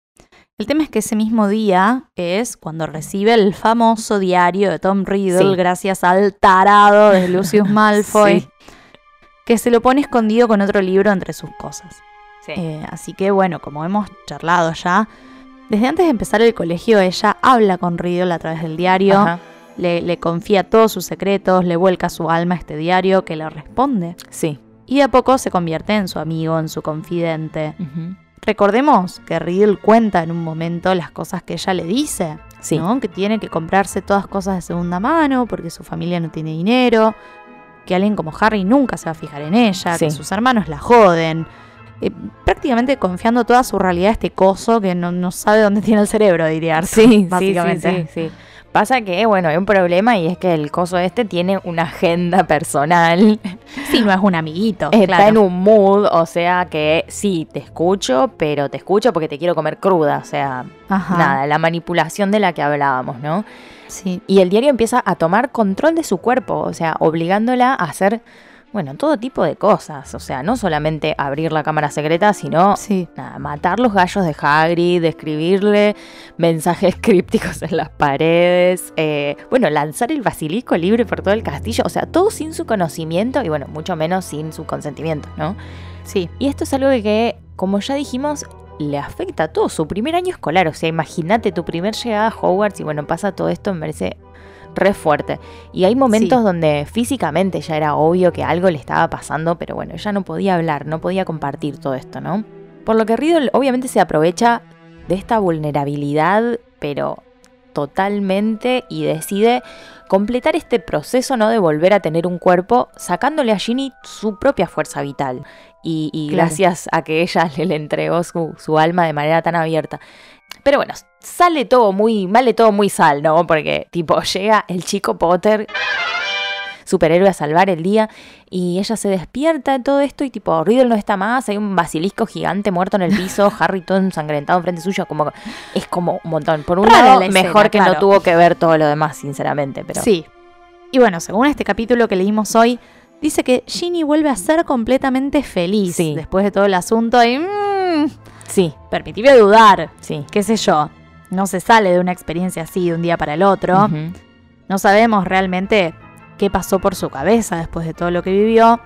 El tema es que ese mismo día es cuando recibe el famoso diario de Tom Riddle, Sí. gracias al tarado de Lucius Malfoy, Sí. que se lo pone escondido con otro libro entre sus cosas. Sí. Eh, así que bueno, como hemos charlado ya, desde antes de empezar el colegio ella habla con Riddle a través del diario, Ajá. le, le confía todos sus secretos, le vuelca su alma a este diario que le responde. Sí. Y de a poco se convierte en su amigo, en su confidente. Recordemos que Riddle cuenta en un momento las cosas que ella le dice, Sí. ¿no? Que tiene que comprarse todas cosas de segunda mano porque su familia no tiene dinero, que alguien como Harry nunca se va a fijar en ella, que sus hermanos la joden. Eh, prácticamente confiando toda su realidad a este coso que no, no sabe dónde tiene el cerebro, diría Arthur, Sí, básicamente. sí, sí, sí. Pasa que, bueno, hay un problema y es que el coso este tiene una agenda personal. Sí, no es un amiguito. Está claro. en un mood, o sea que sí, te escucho, pero te escucho porque te quiero comer cruda. O sea, Ajá, nada, la manipulación de la que hablábamos, ¿no? Sí, Y el diario empieza a tomar control de su cuerpo, o sea, obligándola a hacer, bueno, todo tipo de cosas. O sea, no solamente abrir la cámara secreta, sino sí. nada, matar los gallos de Hagrid, escribirle mensajes crípticos en las paredes, eh, bueno, lanzar el basilisco libre por todo el castillo, o sea, todo sin su conocimiento y bueno, mucho menos sin su consentimiento, ¿no? Sí, Y esto es algo que, como ya dijimos, le afecta a todo su primer año escolar, o sea, imagínate tu primer llegada a Hogwarts y bueno, pasa todo esto, me parece re fuerte. Y hay momentos Sí. donde físicamente ya era obvio que algo le estaba pasando, pero bueno, ella no podía hablar, no podía compartir todo esto, ¿no? Por lo que Riddle obviamente se aprovecha de esta vulnerabilidad, pero totalmente, y decide completar este proceso, ¿no? De volver a tener un cuerpo, sacándole a Ginny su propia fuerza vital. Y, y Claro. gracias a que ella le, le entregó su, su alma de manera tan abierta. Pero bueno, sale todo muy, vale todo muy sal, ¿no? Porque tipo llega el chico Potter, superhéroe a salvar el día, y ella se despierta de todo esto y tipo Riddle no está más, hay un basilisco gigante muerto en el piso, Harry todo ensangrentado enfrente suyo, como es como un montón. Por un Rara lado, la escena, mejor que claro. no tuvo que ver todo lo demás, sinceramente, pero sí. Y bueno, según este capítulo que leímos hoy, dice que Ginny vuelve a ser completamente feliz Sí. después de todo el asunto y... mm, sí, permitime dudar, sí. qué sé yo. No se sale de una experiencia así de un día para el otro. No sabemos realmente qué pasó por su cabeza después de todo lo que vivió.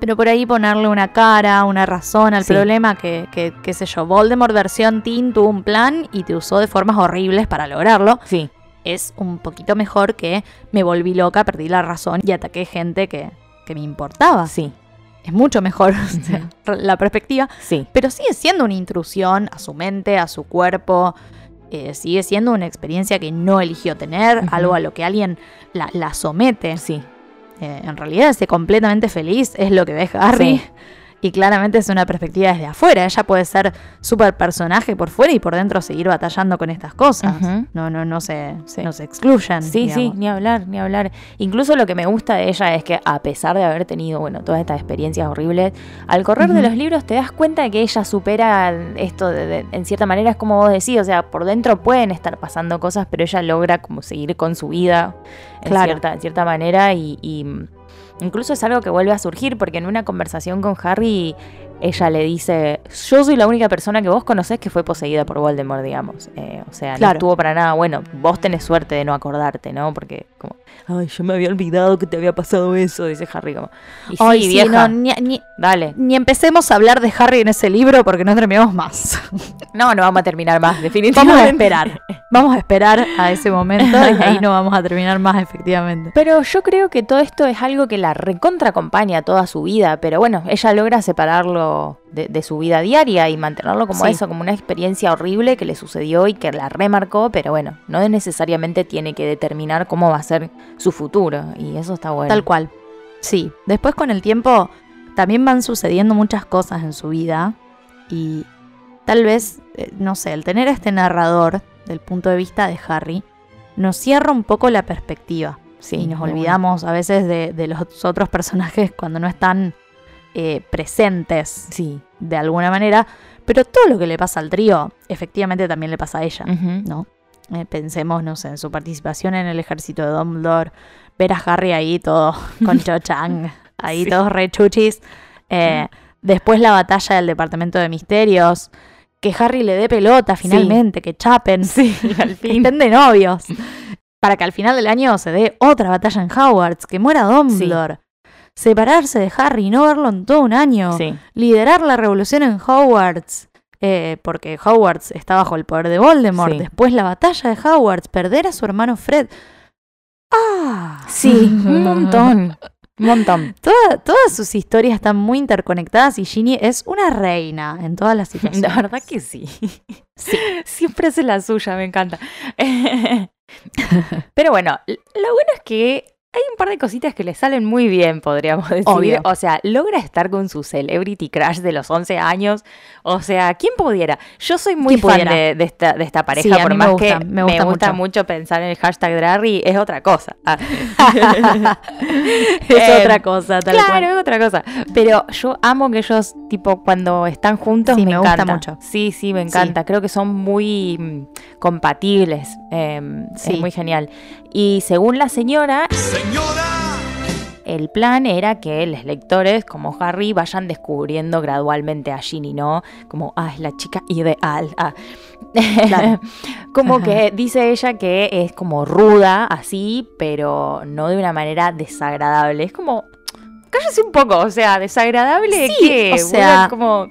Pero por ahí ponerle una cara, una razón al Sí. problema que, que, qué sé yo, Voldemort versión Teen tuvo un plan y te usó de formas horribles para lograrlo. Sí, Es un poquito mejor que me volví loca, perdí la razón y ataqué gente que, que me importaba. sí, Es mucho mejor la perspectiva. sí, Pero sigue siendo una intrusión a su mente, a su cuerpo. eh, sigue siendo una experiencia que no eligió tener, algo a lo que alguien la, la somete. sí. Eh, en realidad, ese completamente feliz es lo que ve Harry. Sí. Y claramente es una perspectiva desde afuera. Ella puede ser súper personaje por fuera y por dentro seguir batallando con estas cosas. No, no, no se, Sí. no se excluyan. Sí, sí, ni hablar, ni hablar. Incluso lo que me gusta de ella es que a pesar de haber tenido, bueno, todas estas experiencias horribles, al correr de los libros te das cuenta de que ella supera esto de, de- en cierta manera, es como vos decís, o sea, por dentro pueden estar pasando cosas, pero ella logra como seguir con su vida en, Claro. cierta, en cierta manera y, y, incluso es algo que vuelve a surgir porque en una conversación con Harry ella le dice, yo soy la única persona que vos conocés que fue poseída por Voldemort, digamos. Eh, o sea, Claro. no estuvo para nada bueno. Vos tenés suerte de no acordarte, ¿no? Porque como, ay, yo me había olvidado que te había pasado eso, dice Harry como. Y Ay, sí, vieja, no, ni, ni- dale. ni empecemos a hablar de Harry en ese libro porque no terminamos más. No, no vamos a terminar más, Vamos definitivamente. a esperar. Vamos a esperar a ese momento y ahí no vamos a terminar más, efectivamente. Pero yo creo que todo esto es algo que la recontra acompaña toda su vida, pero bueno, ella logra separarlo de, de su vida diaria y mantenerlo como Sí. eso, como una experiencia horrible que le sucedió y que la remarcó, pero bueno, no necesariamente tiene que determinar cómo va a ser su futuro y eso está bueno. Tal cual. Sí. Después con el tiempo también van sucediendo muchas cosas en su vida y tal vez, eh, no sé, el tener a este narrador del punto de vista de Harry nos cierra un poco la perspectiva. Sí, y nos bueno. olvidamos a veces de, de los otros personajes cuando no están eh, presentes Sí. de alguna manera. Pero todo lo que le pasa al trío, efectivamente también le pasa a ella. ¿no? Eh, pensemos, no sé, en su participación en el ejército de Dumbledore, ver a Harry ahí todo con Cho Chang, ahí Sí. todos re chuchis. Eh, después la batalla del departamento de misterios, que Harry le dé pelota finalmente, que chapen, Sí, al que fin. estén de novios. Para que al final del año se dé otra batalla en Hogwarts, que muera Dumbledore. Separarse de Harry y no verlo en todo un año. Sí. Liderar la revolución en Hogwarts. eh, porque Hogwarts está bajo el poder de Voldemort. Sí. Después la batalla de Hogwarts. Perder a su hermano Fred. ¡Ah! Sí, un montón. Un montón. Toda- todas sus historias están muy interconectadas y Ginny es una reina en todas las situaciones. La verdad que sí. sí. Siempre hace la suya, me encanta. Pero bueno, lo bueno es que hay un par de cositas que le salen muy bien, podríamos decir. Obvio. O sea, logra estar con su celebrity crush de los 11 años. O sea, ¿quién pudiera? Yo soy muy ¿Quién fan de, de esta, de esta pareja, Sí, por me más gusta, que me gusta mucho. mucho pensar en el hashtag Drarry, es otra cosa. Ah. es Eh, otra cosa, tal claro, cual. es otra cosa. Pero yo amo que ellos, tipo, cuando están juntos, Sí, me, me gusta encanta. mucho. Sí, sí, me encanta. Creo que son muy mm, compatibles. eh, Sí. Es muy genial. Y según la señora, Señora, el plan era que los lectores, como Harry, vayan descubriendo gradualmente a Ginny, ¿no? Como, ah, es la chica ideal. Ah. Claro. como que dice ella que es como ruda, así, pero no de una manera desagradable. Es como, cállese un poco, o sea, desagradable. Sí, ¿qué? o sea- Una como,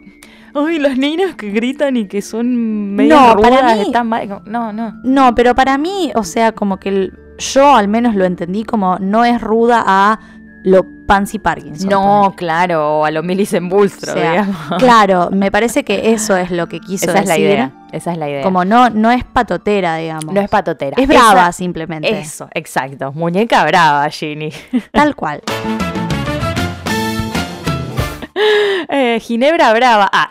ay, las niñas que gritan y que son medio No, rudas, para mí- están mal". Como, No, no. No, pero para mí, o sea, como que el- yo al menos lo entendí como no es ruda a lo Pansy Parkinson. No, claro, o a lo Millicent O Bulstrode, sea, digamos. claro, me parece que eso es lo que quiso Esa es la idea. Esa es la idea. Como no, no es patotera, digamos. no es patotera. es brava Esa- simplemente. Eso, exacto. Muñeca brava, Ginny. Tal cual. Eh, Ginebra brava. Ah.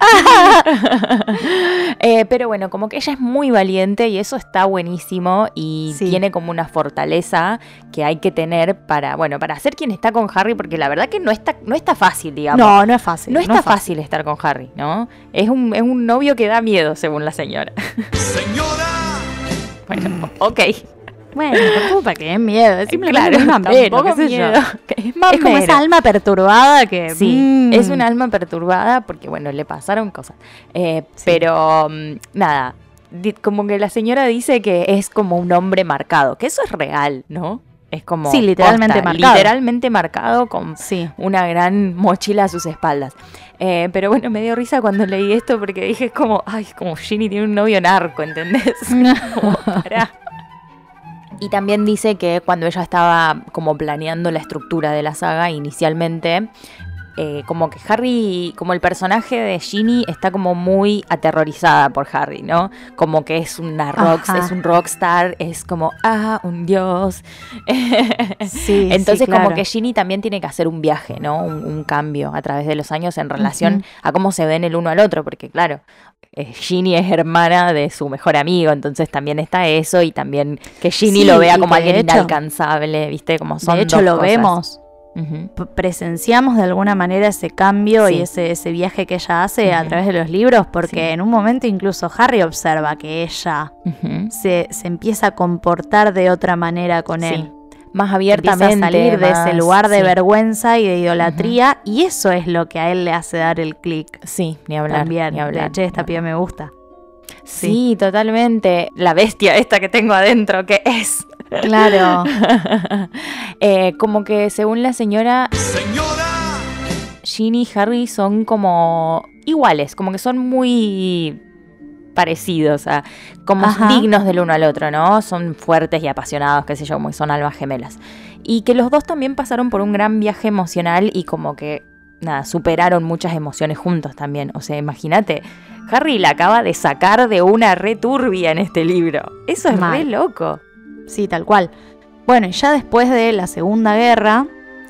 Eh, pero bueno, como que ella es muy valiente y eso está buenísimo y Sí. tiene como una fortaleza que hay que tener para, bueno, para ser quien está con Harry, porque la verdad que no está, no está fácil, digamos. No, no es fácil. No está es fácil estar con Harry, ¿no? Es un, es un novio que da miedo, según la señora. señora, Bueno, ok. Bueno, tampoco para que den miedo. Es simplemente Claro, mamero, qué sé yo. Es, como esa alma perturbada que. Sí, mm, es un alma perturbada porque, bueno, le pasaron cosas. Eh, Pero, mm, nada, como que la señora dice que es como un hombre marcado, que eso es real, ¿no? Es como... Sí, literalmente posta, marcado. Literalmente marcado con Sí. una gran mochila a sus espaldas. Eh, pero bueno, me dio risa cuando leí esto porque dije, es como, ay, como Ginny tiene un novio narco, ¿entendés? Como, pará. Y también dice que cuando ella estaba como planeando la estructura de la saga inicialmente, eh, como que Harry, como el personaje de Ginny está como muy aterrorizada por Harry, ¿no? Como que es una rock, es un rockstar, es como, ah, un dios. Sí, Entonces sí, como claro. que Ginny también tiene que hacer un viaje, ¿no? Un, un cambio a través de los años en relación a cómo se ven el uno al otro, porque claro, eh, Ginny es hermana de su mejor amigo, entonces también está eso y también que Ginny Sí, lo vea como alguien hecho- inalcanzable, ¿viste? Como son de hecho, dos lo cosas. vemos. Presenciamos de alguna manera ese cambio y Sí. ese, ese viaje que ella hace a través de los libros, porque Sí. en un momento incluso Harry observa que ella se, se empieza a comportar de otra manera con Sí. él. Más Empieza abiertamente. a salir de ese más- lugar de sí. vergüenza y de idolatría, y eso es lo que a él le hace dar el clic. Sí, ni hablar. También, ni de, hablar. che, esta piba me gusta. Sí, totalmente. La bestia esta que tengo adentro, que es. Claro. Eh, como que según la señora, señora, Ginny y Harry son como iguales, como que son muy parecidos, a, como Ajá. dignos del uno al otro, ¿no? Son fuertes y apasionados, qué sé yo, como son almas gemelas. Y que los dos también pasaron por un gran viaje emocional y como que, nada, superaron muchas emociones juntos también. O sea, imagínate, Harry la acaba de sacar de una re turbia en este libro. Eso es re Mal. loco. Sí, tal cual. Bueno, y ya después de la Segunda Guerra,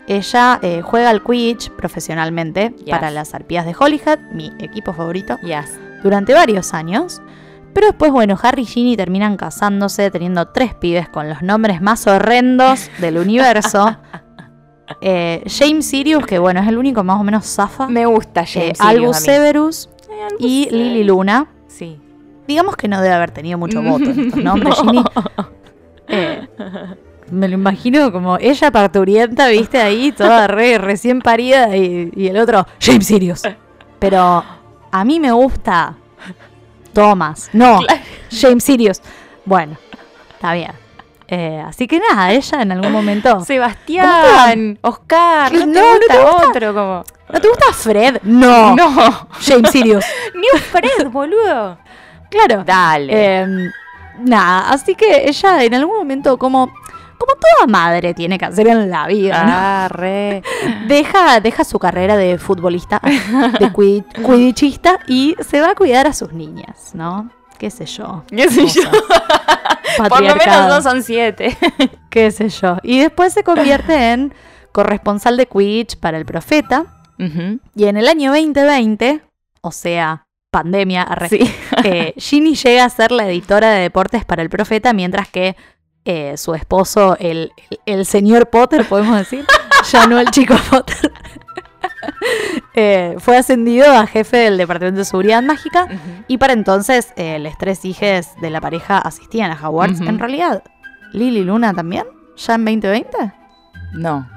ella eh, juega al Quidditch profesionalmente Yes. para las arpías de Holyhead, mi equipo favorito, Yes. durante varios años. Pero después, bueno, Harry y Ginny terminan casándose, teniendo tres pibes con los nombres más horrendos del universo. Eh, James Sirius, que bueno, es el único más o menos zafa. Me gusta eh, James Albus Sirius a mí. Severus Albus y. Lily Luna. Sí. Digamos que no debe haber tenido mucho voto en estos nombres, Ginny. Me lo imagino como ella parturienta, viste, ahí, toda re, recién parida, y, y el otro, James Sirius. Pero a mí me gusta Thomas. No, James Sirius. Bueno, está bien. Eh, así que nada, ella en algún momento. Sebastián, Oscar, no, No, te no gusta te gusta. otro como. ¿No te gusta Fred? No. No, James Sirius. ni un Fred, boludo. Claro. Dale. Eh, nada, así que ella en algún momento, como, como toda madre tiene que hacer en la vida, ¿no? Ah, re. deja, deja su carrera de futbolista, de cui- quidditchista y se va a cuidar a sus niñas, ¿no? ¿Qué sé yo? ¿Qué sé yo? Por lo menos dos son siete. qué sé yo. Y después se convierte en corresponsal de Quidditch para el Profeta. Y en el año 2020, o sea, pandemia, arre, Sí. eh, Ginny llega a ser la editora de deportes para el Profeta, mientras que eh, su esposo, el, el- el señor Potter, podemos decir, ya no el chico Potter, eh, fue ascendido a jefe del Departamento de Seguridad Mágica. Y para entonces, los tres hijos de la pareja asistían a Hogwarts. En realidad, Lily Luna también, ya en 2020. No.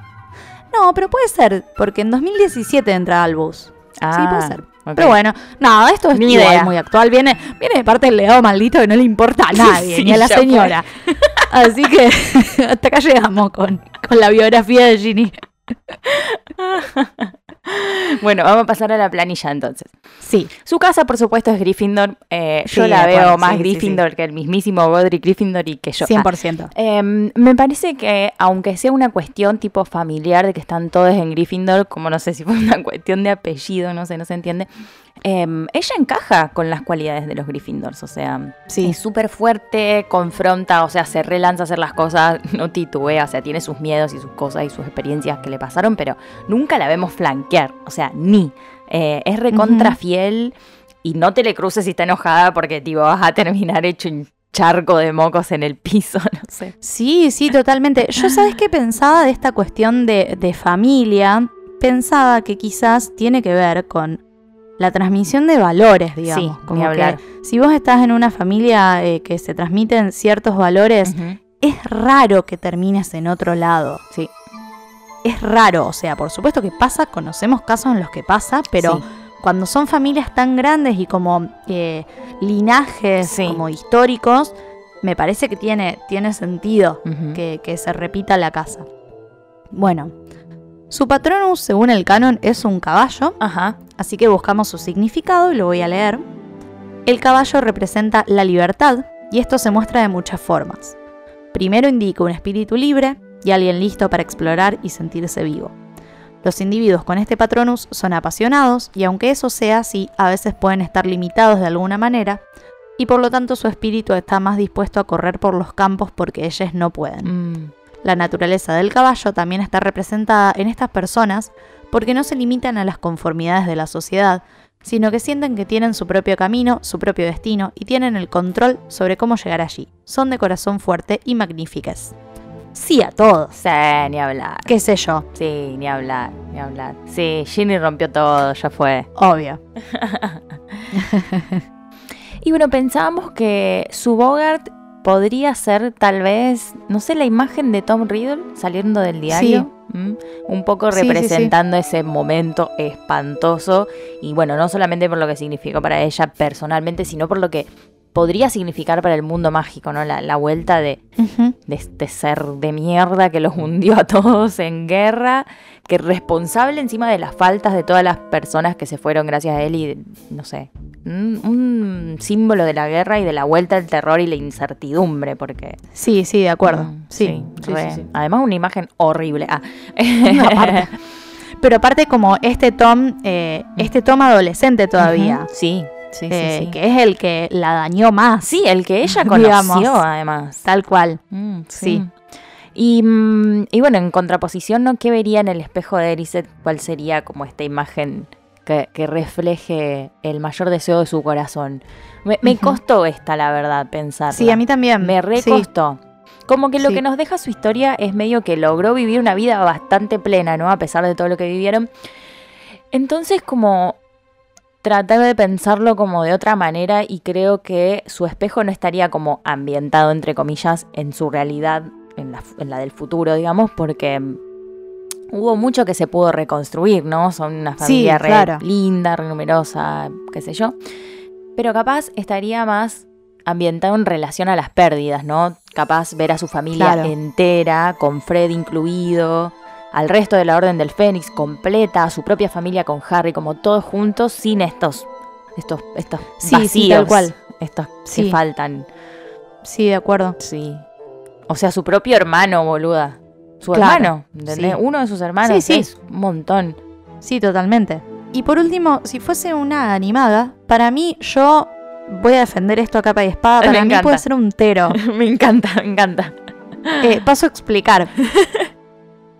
No, pero puede ser, porque en 2017 entra Albus. sí, puede ser. Pero bueno, nada, esto es Ni igual idea. muy actual. Viene, viene de parte del legado maldito que no le importa a nadie, Sí, ni a la señora. Así que hasta acá llegamos con, con la biografía de Ginny. Bueno, vamos a pasar a la planilla entonces. Sí, Su casa, por supuesto, es Gryffindor. Eh, yo la veo acuerdo, más sí, sí, sí. Gryffindor que el mismísimo Godric Gryffindor y que yo. Ah, 100%. Em, me parece que, aunque sea una cuestión tipo familiar de que están todos en Gryffindor, como no sé si fue una cuestión de apellido, no sé, no se entiende, em, ella encaja con las cualidades de los Gryffindors, o sea, Sí. es súper fuerte, confronta, o sea, se relanza a hacer las cosas, no titubea, o sea, tiene sus miedos y sus cosas y sus experiencias que le pasaron, pero nunca la vemos flanquear, o sea, ni. Eh, es recontra fiel y no te le cruces si está enojada porque, tipo, vas a terminar hecho un charco de mocos en el piso, no sé. Sí, sí, totalmente. Yo, ¿sabes qué pensaba de esta cuestión de, de familia? Pensaba que quizás tiene que ver con la transmisión de valores, digamos. Sí, como ni hablar. que si vos estás en una familia eh, que se transmiten ciertos valores, es raro que termines en otro lado. Sí. Es raro, o sea, por supuesto que pasa, conocemos casos en los que pasa, pero Sí. cuando son familias tan grandes y como eh, linajes Sí. como históricos, me parece que tiene, tiene sentido que, que se repita la casa. Bueno, su patronus, según el canon, es un caballo, Ajá. así que buscamos su significado y lo voy a leer. El caballo representa la libertad y esto se muestra de muchas formas. Primero indica un espíritu libre y alguien listo para explorar y sentirse vivo. Los individuos con este patronus son apasionados y aunque eso sea así, a veces pueden estar limitados de alguna manera y por lo tanto su espíritu está más dispuesto a correr por los campos porque ellos no pueden. Mm. La naturaleza del caballo también está representada en estas personas porque no se limitan a las conformidades de la sociedad, sino que sienten que tienen su propio camino, su propio destino y tienen el control sobre cómo llegar allí. Son de corazón fuerte y magníficas. Sí a todos. Sí, ni hablar. ¿Qué sé yo? Sí, ni hablar, ni hablar. Sí, Ginny rompió todo, ya fue. Obvio. Y bueno, pensábamos que su Bogart podría ser tal vez, no sé, la imagen de Tom Riddle saliendo del diario. ¿m? Un poco Sí, sí, sí. representando ese momento espantoso. Y bueno, no solamente por lo que significó para ella personalmente, sino por lo que podría significar para el mundo mágico, ¿no? La, la vuelta de, de este ser de mierda que los hundió a todos en guerra, que es responsable encima de las faltas de todas las personas que se fueron gracias a él y, no sé, un, un símbolo de la guerra y de la vuelta al terror y la incertidumbre, porque... Sí, sí, de acuerdo. Mm, sí, sí, re. sí, sí. Además una imagen horrible. Ah. Aparte. Pero aparte como este Tom, eh, este Tom adolescente todavía, sí, sí, eh, sí. que es el que la dañó más. Sí, el que ella Digamos. conoció además. Tal cual. Mm, Sí. Y, mm, y bueno, en contraposición, ¿no? ¿Qué vería en el espejo de Eriseth? ¿Cuál sería como esta imagen que, que refleje el mayor deseo de su corazón? Me, costó esta, la verdad, pensar. Sí, a mí también. Me Sí. recostó. Como que lo Sí. que nos deja su historia es medio que logró vivir una vida bastante plena, ¿no? A pesar de todo lo que vivieron. Entonces, como tratar de pensarlo como de otra manera y creo que su espejo no estaría como ambientado, entre comillas, en su realidad, en la, en la del futuro, digamos, porque mm, hubo mucho que se pudo reconstruir, ¿no? Son una Sí, familia re claro. linda, re numerosa, qué sé yo. pero capaz estaría más ambientado en relación a las pérdidas, ¿no? Capaz ver a su familia Claro. entera, con Fred incluido, al resto de la Orden del Fénix completa, a su propia familia con Harry, como todos juntos, sin estos, estos, estos Sí, sí, vacíos, tal cual. estos Sí. que faltan. Sí, de acuerdo. Sí. O sea, su propio hermano, boluda. Su Claro, hermano, ¿entendés? sí. Uno de sus hermanos Sí, sí. es un montón. Sí, totalmente. Y por último, si fuese una animada, para mí yo voy a defender esto a capa y espada. Me Para mí encanta. puede ser un tero. me encanta, me encanta. Eh, paso a explicar.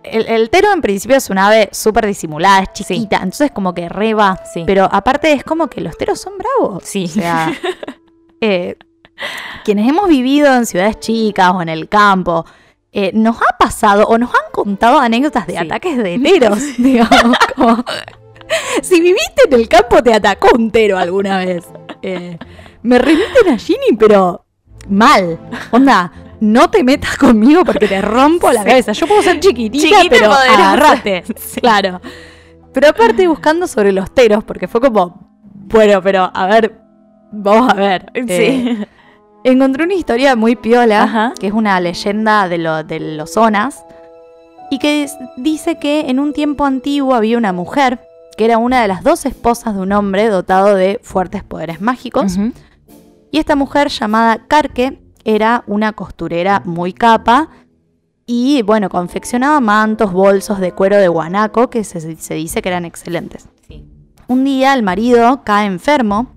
El, el tero en principio es un ave súper disimulada, es chiquita, entonces como que re va. Sí. Pero aparte es como que los teros son bravos. Sí. O sea, eh, quienes hemos vivido en ciudades chicas o en el campo, eh, nos ha pasado o nos han contado anécdotas de Sí. ataques de teros. digamos, como- si viviste en el campo, te atacó un tero alguna vez. Eh, me remiten a Ginny, pero mal. Onda, no te metas conmigo porque te rompo la cabeza. Yo puedo ser chiquitita, Chiquita pero poderosa. agarrate. Claro. Pero aparte buscando sobre los teros, porque fue como, bueno, pero a ver, vamos a ver. Eh, Sí. encontré una historia muy piola, Ajá. que es una leyenda de, lo- de los zonas, y que dice que en un tiempo antiguo había una mujer que era una de las dos esposas de un hombre dotado de fuertes poderes mágicos, y esta mujer llamada Carque era una costurera muy capa y, bueno, confeccionaba mantos, bolsos de cuero de guanaco que se, se dice que eran excelentes. Sí. Un día el marido cae enfermo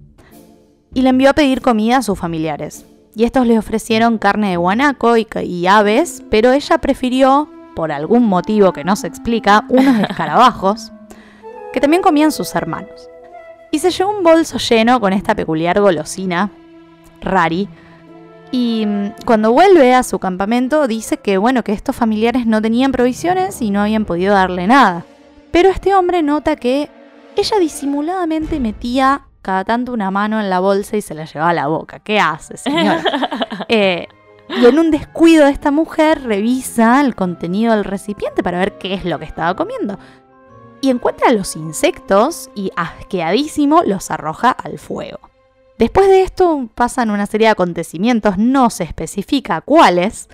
y le envió a pedir comida a sus familiares. Y estos le ofrecieron carne de guanaco y, y aves, pero ella prefirió, por algún motivo que no se explica, unos escarabajos que también comían sus hermanos. Y se llevó un bolso lleno con esta peculiar golosina, Rari. Y mm, cuando vuelve a su campamento dice que bueno, que estos familiares no tenían provisiones y no habían podido darle nada. Pero este hombre nota que ella disimuladamente metía cada tanto una mano en la bolsa y se la llevaba a la boca. ¿Qué hace, señora? Eh, y en un descuido de esta mujer revisa el contenido del recipiente para ver qué es lo que estaba comiendo. Y encuentra los insectos y asqueadísimo los arroja al fuego. Después de esto pasan una serie de acontecimientos, no se especifica cuáles,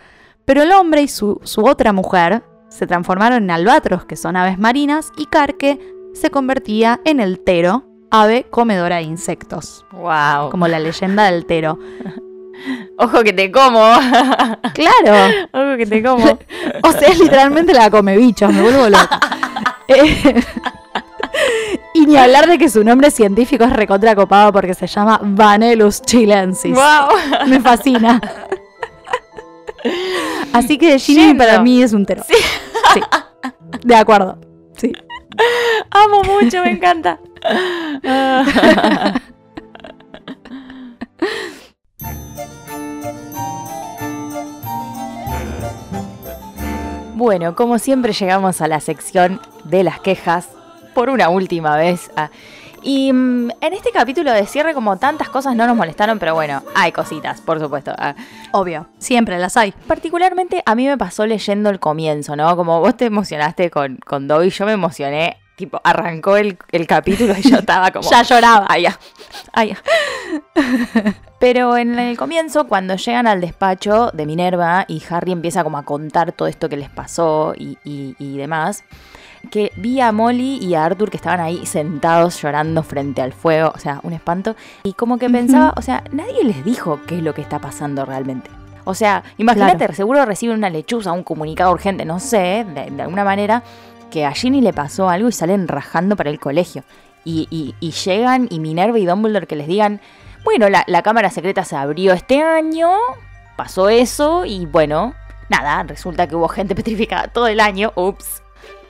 pero el hombre y su, su otra mujer se transformaron en albatros, que son aves marinas, y Carque se convertía en el tero, ave comedora de insectos, Wow. como la leyenda del tero. Ojo que te como. Claro, Ojo que te como. o sea, es literalmente la come bichos, me vuelvo loca. Y ni hablar de que su nombre científico es recontra copado porque se llama Vanellus chilensis. wow. Me fascina. Así que Ginny para mí es un tero. Sí. De acuerdo. Sí. Amo mucho, me encanta. Bueno, como siempre llegamos a la sección de las quejas por una última vez. Ah, Y mm, en este capítulo de cierre, como tantas cosas no nos molestaron, pero bueno, hay cositas, por supuesto. Ah, Obvio. Siempre las hay. Particularmente a mí me pasó leyendo el comienzo, ¿no? Como vos te emocionaste con, con Dobby, yo me emocioné. Tipo, arrancó el, el capítulo y yo estaba como... Ya lloraba. Ay, ya. Ay, ya. Pero en el comienzo, cuando llegan al despacho de Minerva y Harry empieza como a contar todo esto que les pasó y, y- y demás, que vi a Molly y a Arthur que estaban ahí sentados llorando frente al fuego, o sea, un espanto, y como que pensaba, o sea, nadie les dijo qué es lo que está pasando realmente. O sea, imagínate, seguro reciben una lechuza, un comunicado urgente, no sé, de, de alguna manera, que a Ginny le pasó algo y salen rajando para el colegio. Y, y- y llegan y Minerva y Dumbledore que les digan, bueno, la, la cámara secreta se abrió este año, pasó eso y bueno, nada, resulta que hubo gente petrificada todo el año, ups.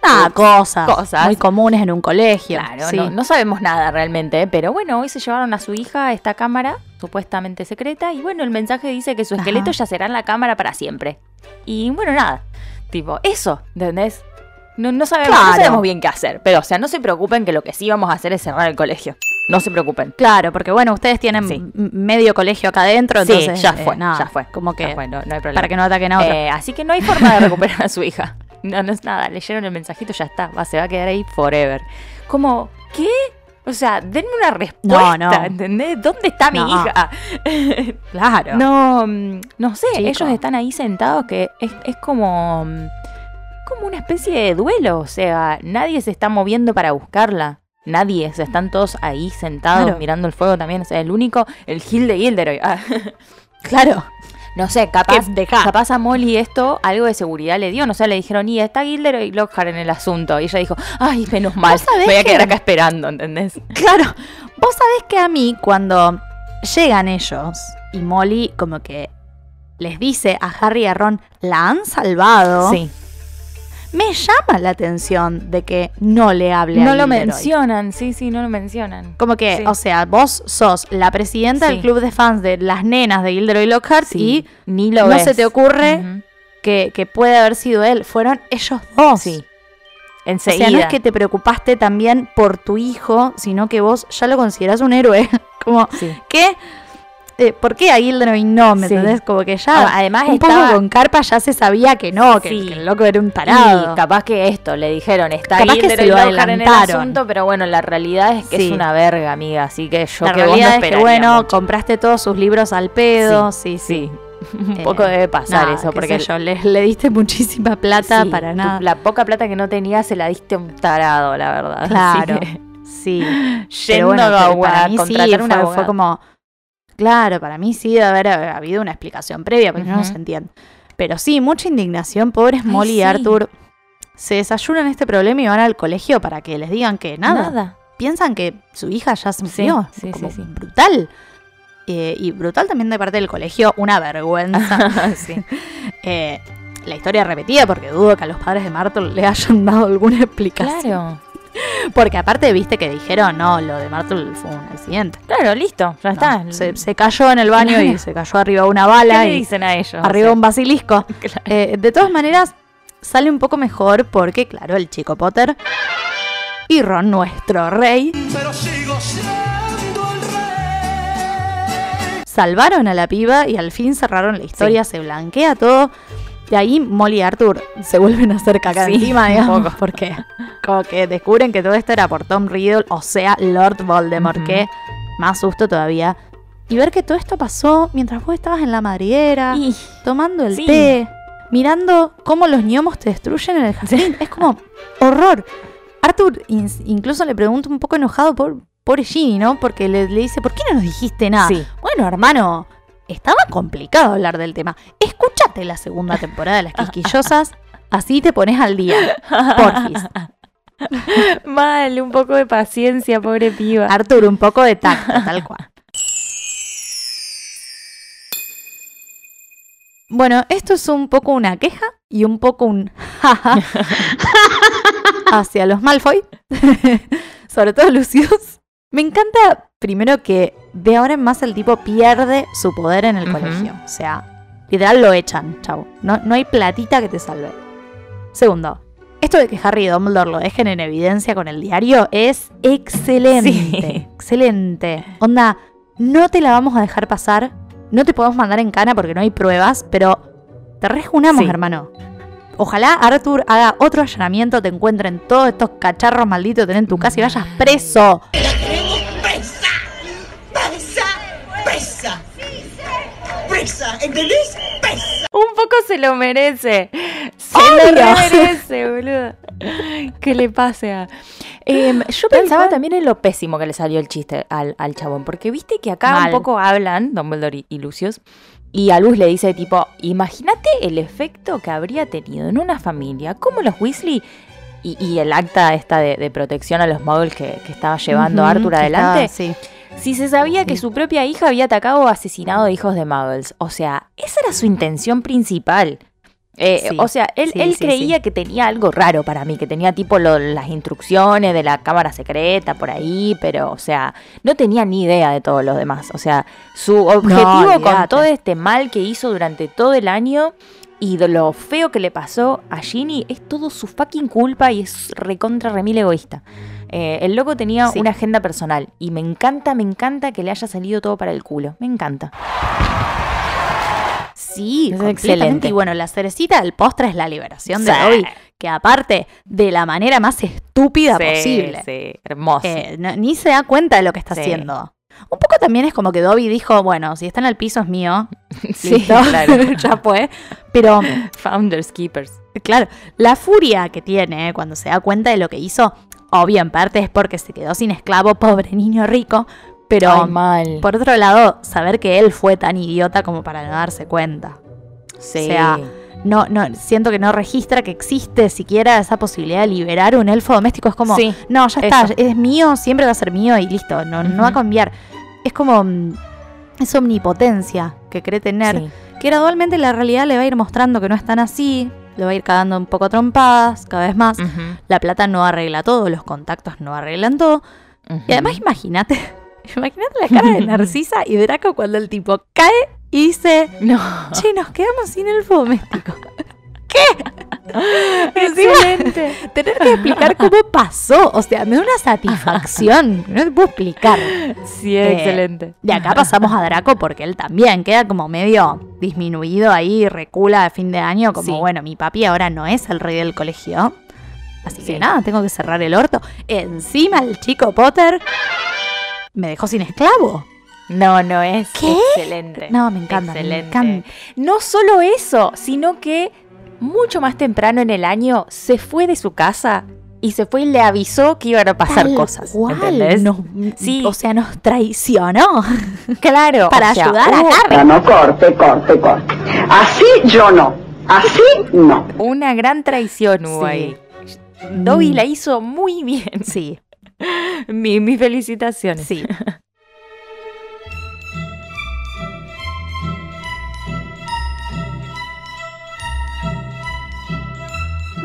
Nada, Ups. cosas. Cosas. Muy comunes en un colegio. Claro, sí. no, no sabemos nada realmente, pero bueno, hoy se llevaron a su hija a esta cámara supuestamente secreta y bueno, el mensaje dice que su Ajá. esqueleto ya será en la cámara para siempre. Y bueno, nada, tipo, eso, ¿entendés? No, no sabemos, no Claro. sabemos bien qué hacer, pero o sea, no se preocupen que lo que sí vamos a hacer es cerrar el colegio. No se preocupen. Claro, porque bueno, ustedes tienen Sí. medio colegio acá adentro, Sí, entonces. ya eh, fue, nada, ya fue. Como que. Fue, no, no hay problema. Para que no ataquen a otro. Eh, así que no hay forma de recuperar a su hija. No, no es nada, leyeron el mensajito, ya está, va, se va a quedar ahí forever. Como, ¿qué? O sea, denme una respuesta, no. ¿entendés? ¿Dónde está mi No. hija? Claro. no, mm, no sé, Chico. ellos están ahí sentados que es, es como, mm, como una especie de duelo. O sea, nadie se está moviendo para buscarla. Nadie, o sea, están todos ahí sentados Claro. mirando el fuego también. O sea, el único, el Gil de Gilderoy. Ah, Claro. no sé, capaz, capaz a Molly esto algo de seguridad le dio. No sé, le dijeron, y está Gilderoy y Lockhart en el asunto. Y ella dijo, ay, menos mal, sabés voy a que- quedar acá esperando, ¿entendés? Claro. Vos sabés que a mí, cuando llegan ellos y Molly como que les dice a Harry y a Ron, la han salvado. Sí. Me llama la atención de que no le hable a No lo Gilderoy. mencionan, sí, sí, no lo mencionan. Como que, Sí. o sea, vos sos la presidenta Sí. del club de fans de las nenas de Gilderoy Lockhart Sí, y ni lo no ves. se te ocurre que, que puede haber sido él. Fueron ellos dos. Sí. O Enseguida. sea, no es que te preocupaste también por tu hijo, sino que vos ya lo considerás un héroe. Como. ¿qué? Eh, ¿Por qué a Gilderoy no? ¿Me Sí. entendés? Como que ya. Ah, además un estaba- poco con Carpa ya se sabía que no, que, Sí. que el loco era un tarado. Y capaz que esto, le dijeron, está Capaz que se lo Lockhart en el adelantaron. asunto, pero bueno, la realidad es que Sí. es una verga, amiga, así que yo la que vos no realidad es que, bueno, mucho. compraste todos sus libros al pedo. Sí, sí. Sí. Un Eh, poco debe pasar eso, porque yo, le, le diste muchísima plata sí, para tu- nada. La poca plata que no tenía se la diste a un tarado, la verdad. Claro. Sí. Yendo bueno, a para mí sí, contratar un fue, abogado. fue como. Claro, para mí sí debe haber eh, habido una explicación previa, porque no se entiende. Pero sí, mucha indignación. Pobres Molly y sí. Arthur se desayunan este problema y van al colegio para que les digan que nada. Nada. Piensan que su hija ya se murió. sí, sí, sí. Brutal. Eh, y brutal también de parte del colegio, una vergüenza. Sí. Eh, la historia repetida, porque dudo que a los padres de Martel le hayan dado alguna explicación. Claro. Porque aparte, viste que dijeron, no, lo de Martel fue un accidente. Claro, listo, ya No, está. se, se cayó en el baño y se cayó arriba de una ¿Qué bala le y dicen a ellos? arriba O un basilisco. claro. Eh, de todas maneras, sale un poco mejor porque, claro, el chico Potter y Ron, nuestro rey, Pero sigo siendo el rey. salvaron a la piba y al fin cerraron la historia, se blanquea todo. De ahí Molly y Arthur se vuelven a hacer caca Sí, encima, digamos, poco. porque como que descubren que todo esto era por Tom Riddle, o sea, Lord Voldemort, que más susto todavía. Y ver que todo esto pasó mientras vos estabas en la madriguera, Y- tomando el Sí. té, mirando cómo los gnomos te destruyen en el jardín. Es como horror. Arthur in- incluso le pregunta un poco enojado por pobre Ginny, ¿no? Porque le, le dice, ¿por qué no nos dijiste nada? Sí. Bueno, hermano, estaba complicado hablar del tema. Escúchate la segunda temporada de Las Quisquillosas, así te pones al día. Porfis. Mal, un poco de paciencia, pobre piba. Arthur, un poco de tacto, tal cual. Bueno, esto es un poco una queja y un poco un jaja hacia los Malfoy, sobre todo Lucius. Me encanta, primero, que de ahora en más el tipo pierde su poder en el colegio. O sea, literal lo echan, chau. No, no hay platita que te salve. Segundo, esto de que Harry y Dumbledore lo dejen en evidencia con el diario es excelente. Sí. Excelente. Onda, no te la vamos a dejar pasar. No te podemos mandar en cana porque no hay pruebas, pero te rejunamos, Sí. hermano. Ojalá Arthur haga otro allanamiento, te encuentren todos estos cacharros malditos que tenés en tu casa y vayas preso. ¡Presa! ¿Entendés? ¡Presa! Un poco se lo merece. Se Obvio. lo merece, boludo. ¿Qué le pase a.? Em, yo pensaba también en lo pésimo que le salió el chiste al, al chabón. Porque viste que acá Mal. un poco hablan Dumbledore y, y Lucius. Y a Luz le dice, tipo, imagínate el efecto que habría tenido en una familia como los Weasley y, y el acta esta de, de protección a los muggles que, que estaba llevando Ujú, Arthur adelante. estaba- sí. Si se sabía que su propia hija había atacado o asesinado hijos de muggles. O sea, esa era su intención principal. Eh, Sí, o sea, él, sí, él sí, creía que tenía algo raro para mí, que tenía tipo lo- las instrucciones de la cámara secreta por ahí, pero, o sea, no tenía ni idea de todos los demás. O sea, su objetivo con todo este mal que hizo durante todo el año y lo feo que le pasó a Ginny es todo su fucking culpa y es recontra remil egoísta. Eh, el loco tenía Sí. una agenda personal y me encanta, me encanta que le haya salido todo para el culo. Me encanta. Sí, Es excelente. Y bueno, la cerecita del postre es la liberación de Sí. Dobby, que aparte, de la manera más estúpida Sí, posible. Sí, hermoso. Eh, no- ni se da cuenta de lo que está Sí. haciendo. Un poco también es como que Dobby dijo, bueno, si está en el piso es mío. sí, listo, claro. ya fue. Pero, Founders Keepers. claro, la furia que tiene cuando se da cuenta de lo que hizo, obvio, en parte es porque se quedó sin esclavo, pobre niño rico. Pero, Ay, mal. por otro lado, saber que él fue tan idiota como para no darse cuenta. sí. o sea, No, no, siento que no registra que existe siquiera esa posibilidad de liberar un elfo doméstico. Es como, Sí, no, ya está, eso. es mío, siempre va a ser mío y listo, no, no va a cambiar. Es como mm, esa omnipotencia que cree tener, sí. que gradualmente la realidad le va a ir mostrando que no es tan así, le va a ir cagando un poco a trompadas cada vez más. La plata no arregla todo, los contactos no arreglan todo. Y además imagínate, imagínate la cara de Narcisa y Draco cuando el tipo cae y dice, No. che, nos quedamos sin elfo doméstico. ¿Qué? Excelente. tener que explicar cómo pasó. O sea, me da una satisfacción. No te puedo explicar. Sí, Eh, excelente. De acá pasamos a Draco porque él también queda como medio disminuido ahí, recula a fin de año, como Sí. bueno, mi papi ahora no es el rey del colegio. Así que nada, tengo que cerrar el orto. Encima el chico Potter me dejó sin esclavo. No, no es ¿Qué? excelente. No, me encanta, me Excelente. encanta. No solo eso, sino que mucho más temprano en el año se fue de su casa y se fue y le avisó que iban a pasar Tal cosas. cual, ¿Entendés? nos- Sí. O sea, nos traicionó Claro. para o sea, ayudar a Harry. No, corte, corte, corte. Así yo no. Así no. Una gran traición hubo Sí. ahí. Dobby la hizo muy bien. Sí, Mi, mis felicitaciones. sí.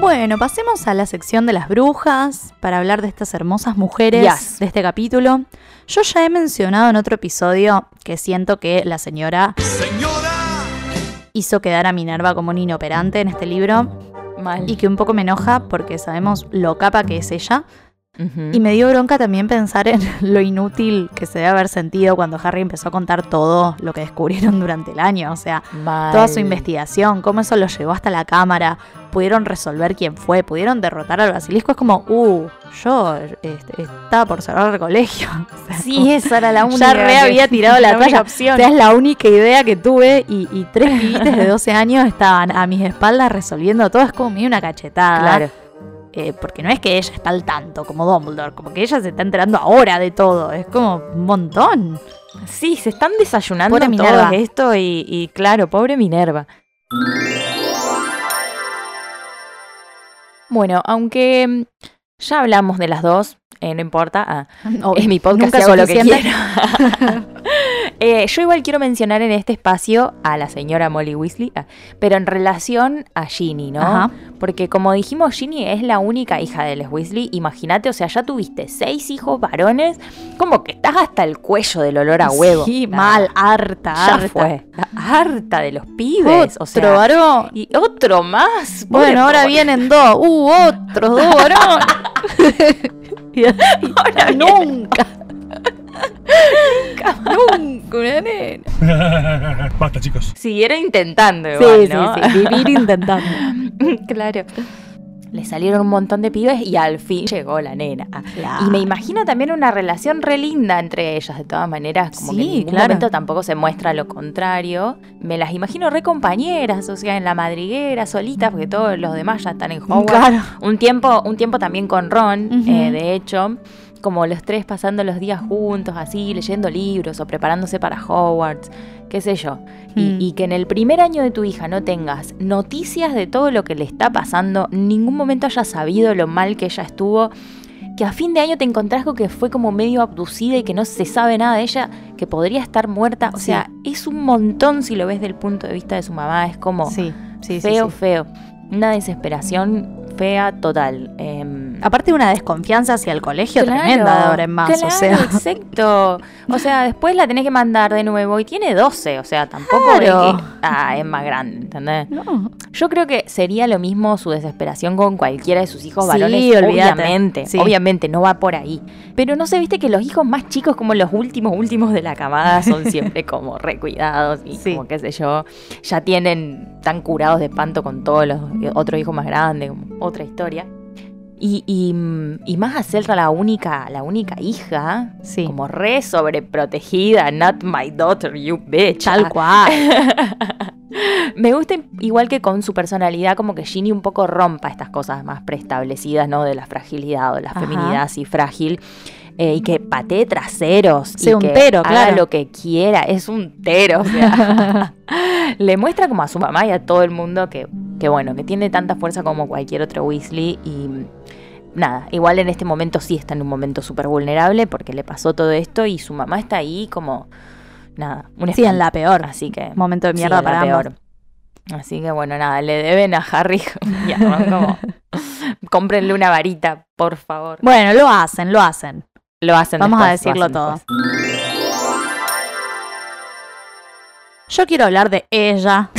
Bueno, pasemos a la sección de las brujas para hablar de estas hermosas mujeres Yes. de este capítulo. Yo ya he mencionado en otro episodio que siento que la señora hizo quedar a Minerva como un inoperante en este libro Mal. y que un poco me enoja porque sabemos lo capa que es ella. Ujú. Y me dio bronca también pensar en lo inútil que se debe haber sentido cuando Harry empezó a contar todo lo que descubrieron durante el año. O sea, Mal. toda su investigación, cómo eso lo llevó hasta la cámara, pudieron resolver quién fue, pudieron derrotar al basilisco. Es como, uh, yo este, estaba por cerrar el colegio. O sea, Sí, esa era la única. ya re había tirado la, talla. opción. O sea, es la única idea que tuve y, y tres pibites de 12 años estaban a mis espaldas resolviendo todo. Es como medio una cachetada. Claro. Eh, porque no es que ella está al tanto como Dumbledore, como que ella se está enterando ahora de todo. Es como un montón. Sí, se están desayunando Pobre Minerva. esto y, y claro, pobre Minerva. Bueno, aunque mm, ya hablamos de las dos, eh, no importa, ah, es mi podcast Nunca hago lo que quiera. Eh, yo igual quiero mencionar en este espacio a la señora Molly Weasley, ah, pero en relación a Ginny, ¿no? Ajá. Porque como dijimos, Ginny es la única hija de los Weasley. Imagínate, o sea, ya tuviste seis hijos varones, como que estás hasta el cuello del olor a huevo. Sí, mal, harta, ya harta. fue. Harta de los pibes. o Otro sea, varón. y otro más. Pobre Bueno, ahora pobre. vienen dos. Uh, otros dos varones. y ahora nunca. Nunca una nena. Basta, chicos. Siguieron intentando igual, Sí, ¿no? sí, sí. Vivir intentando. claro. Le salieron un montón de pibes y al fin llegó la nena. Claro. Y me imagino también una relación re linda entre ellas, de todas maneras, como que Sí, en ningún claro. momento tampoco se muestra lo contrario. Me las imagino re compañeras, o sea, en la madriguera, solitas, porque todos los demás ya están en Hogwarts. Claro. Un tiempo, un tiempo también con Ron, eh, de hecho, como los tres pasando los días juntos, así, leyendo libros o preparándose para Hogwarts, qué sé yo. Y, Mm. y que en el primer año de tu hija no tengas noticias de todo lo que le está pasando, en ningún momento hayas sabido lo mal que ella estuvo, que a fin de año te encontrás con que fue como medio abducida y que no se sabe nada de ella, que podría estar muerta. O Sí. sea, es un montón si lo ves del punto de vista de su mamá, es como Sí, sí, sí, feo, feo. Una desesperación fea total. Em, Aparte de una desconfianza hacia el colegio claro, tremenda de ahora en más. claro, o sea. exacto. O sea, después la tenés que mandar de nuevo y tiene 12, o sea, tampoco es Claro. que- ah, es más grande, ¿entendés? No. Yo creo que sería lo mismo su desesperación con cualquiera de sus hijos Sí, varones, obviamente, Sí. obviamente, no va por ahí. Pero no se viste que los hijos más chicos, como los últimos, últimos de la camada, son siempre como recuidados y Sí. como qué sé yo, ya tienen, tan curados de espanto con todos los otros hijos más grandes, otra historia. Y, y, y más a ser la única, la única hija, Sí. como re sobreprotegida, not my daughter, you bitch. Tal cual. Me gusta igual que con su personalidad como que Ginny un poco rompa estas cosas más preestablecidas, ¿no? De la fragilidad o la Ajá. feminidad así frágil. eh, y que patee traseros. y Sea un que tero, haga claro. lo que quiera. Es un tero. o sea. Le muestra como a su mamá y a todo el mundo que, que bueno, que tiene tanta fuerza como cualquier otro Weasley. Y nada, igual en este momento sí está en un momento súper vulnerable porque le pasó todo esto y su mamá está ahí como... Nada, un Sí, en la peor. Así que Momento de Sí, mierda la para ambos. peor. Así que bueno, nada, le deben a Harry y a Ron como cómprenle una varita, por favor. Bueno, lo hacen, lo hacen. Lo hacen Vamos a después, decirlo hacen todo. después. Yo quiero hablar de ella,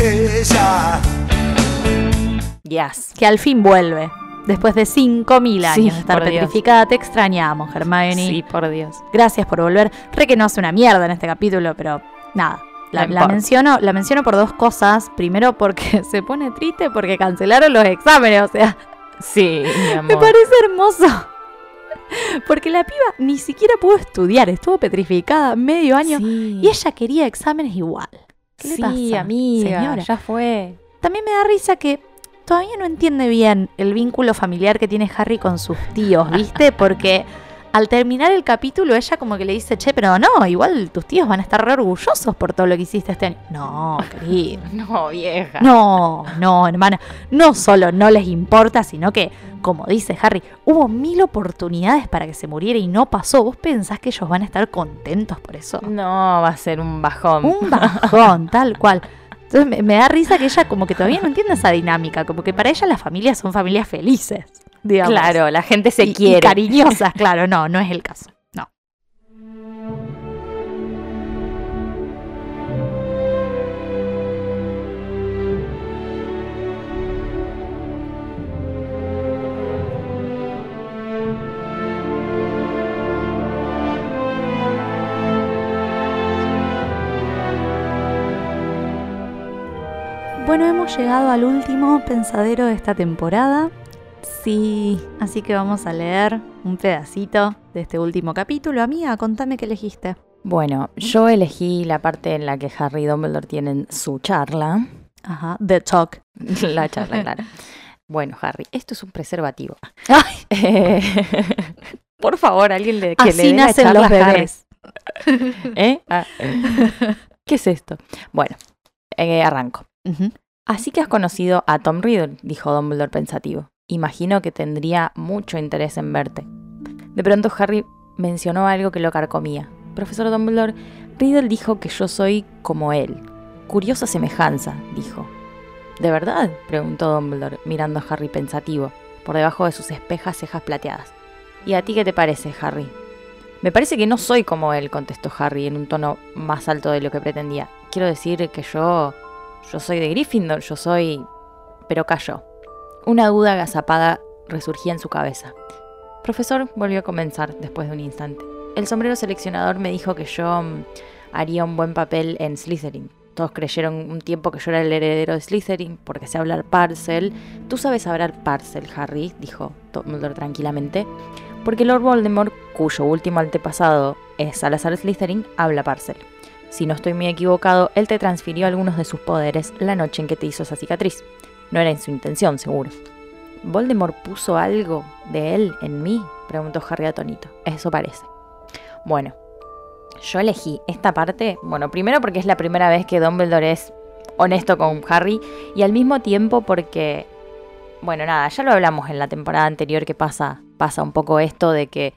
Yes. que al fin vuelve. Después de 5.000 años Sí, de estar Dios. petrificada, te extrañamos, Hermione. Sí, por Dios. Gracias por volver. Re que no hace una mierda en este capítulo, pero nada. La, No la importa. menciono, la menciono por dos cosas. Primero porque se pone triste porque cancelaron los exámenes. O sea, Sí, mi amor. me parece hermoso. Porque la piba ni siquiera pudo estudiar, estuvo petrificada medio año Sí. y ella quería exámenes igual. ¿Qué le sí, pasa, amiga, señora? ya fue. También me da risa que todavía no entiende bien el vínculo familiar que tiene Harry con sus tíos, ¿viste? Porque al terminar el capítulo ella como que le dice, che, pero no, igual tus tíos van a estar re orgullosos por todo lo que hiciste este año. No, querido. No, vieja. No, no, hermana. No solo no les importa, sino que, como dice Harry, hubo mil oportunidades para que se muriera y no pasó. ¿Vos pensás que ellos van a estar contentos por eso? No, va a ser un bajón. Un bajón, tal cual. Entonces me, me da risa que ella como que todavía no entiende esa dinámica, como que para ella las familias son familias felices, digamos. Claro, la gente se Y- y quiere. cariñosas, claro, no, no es el caso. Bueno, hemos llegado al último pensadero de esta temporada. Sí, así que vamos a leer un pedacito de este último capítulo. Amiga, contame qué elegiste. Bueno, yo elegí la parte en la que Harry y Dumbledore tienen su charla. Ajá, The Talk. La charla, claro. Bueno, Harry, esto es un preservativo. Ay, Eh, Por favor, alguien le, que le así dé la nacen charla los bebés. ¿Eh? Ah. ¿Qué es esto? Bueno, eh, arranco. Así que has conocido a Tom Riddle, dijo Dumbledore pensativo. Imagino que tendría mucho interés en verte. De pronto Harry mencionó algo que lo carcomía. Profesor Dumbledore, Riddle dijo que yo soy como él. Curiosa semejanza, dijo. ¿De verdad? preguntó Dumbledore, mirando a Harry pensativo, por debajo de sus espejas cejas plateadas. ¿Y a ti qué te parece, Harry? Me parece que no soy como él, contestó Harry en un tono más alto de lo que pretendía. Quiero decir que yo... Yo soy de Gryffindor, yo soy... Pero cayó. Una duda agazapada resurgía en su cabeza. Profesor volvió a comenzar después de un instante. El sombrero seleccionador me dijo que yo mm, haría un buen papel en Slytherin. Todos creyeron un tiempo que yo era el heredero de Slytherin porque sé hablar Parcel. Tú sabes hablar Parcel, Harry, dijo Dumbledore tranquilamente. Porque Lord Voldemort, cuyo último antepasado es Salazar Slytherin, habla Parcel. Si no estoy muy equivocado, él te transfirió algunos de sus poderes la noche en que te hizo esa cicatriz. No era en su intención, seguro. ¿Voldemort puso algo de él en mí? preguntó Harry atónito. Eso parece. Bueno, yo elegí esta parte, bueno, primero porque es la primera vez que Dumbledore es honesto con Harry y al mismo tiempo porque, bueno, nada, ya lo hablamos en la temporada anterior que pasa, pasa un poco esto de que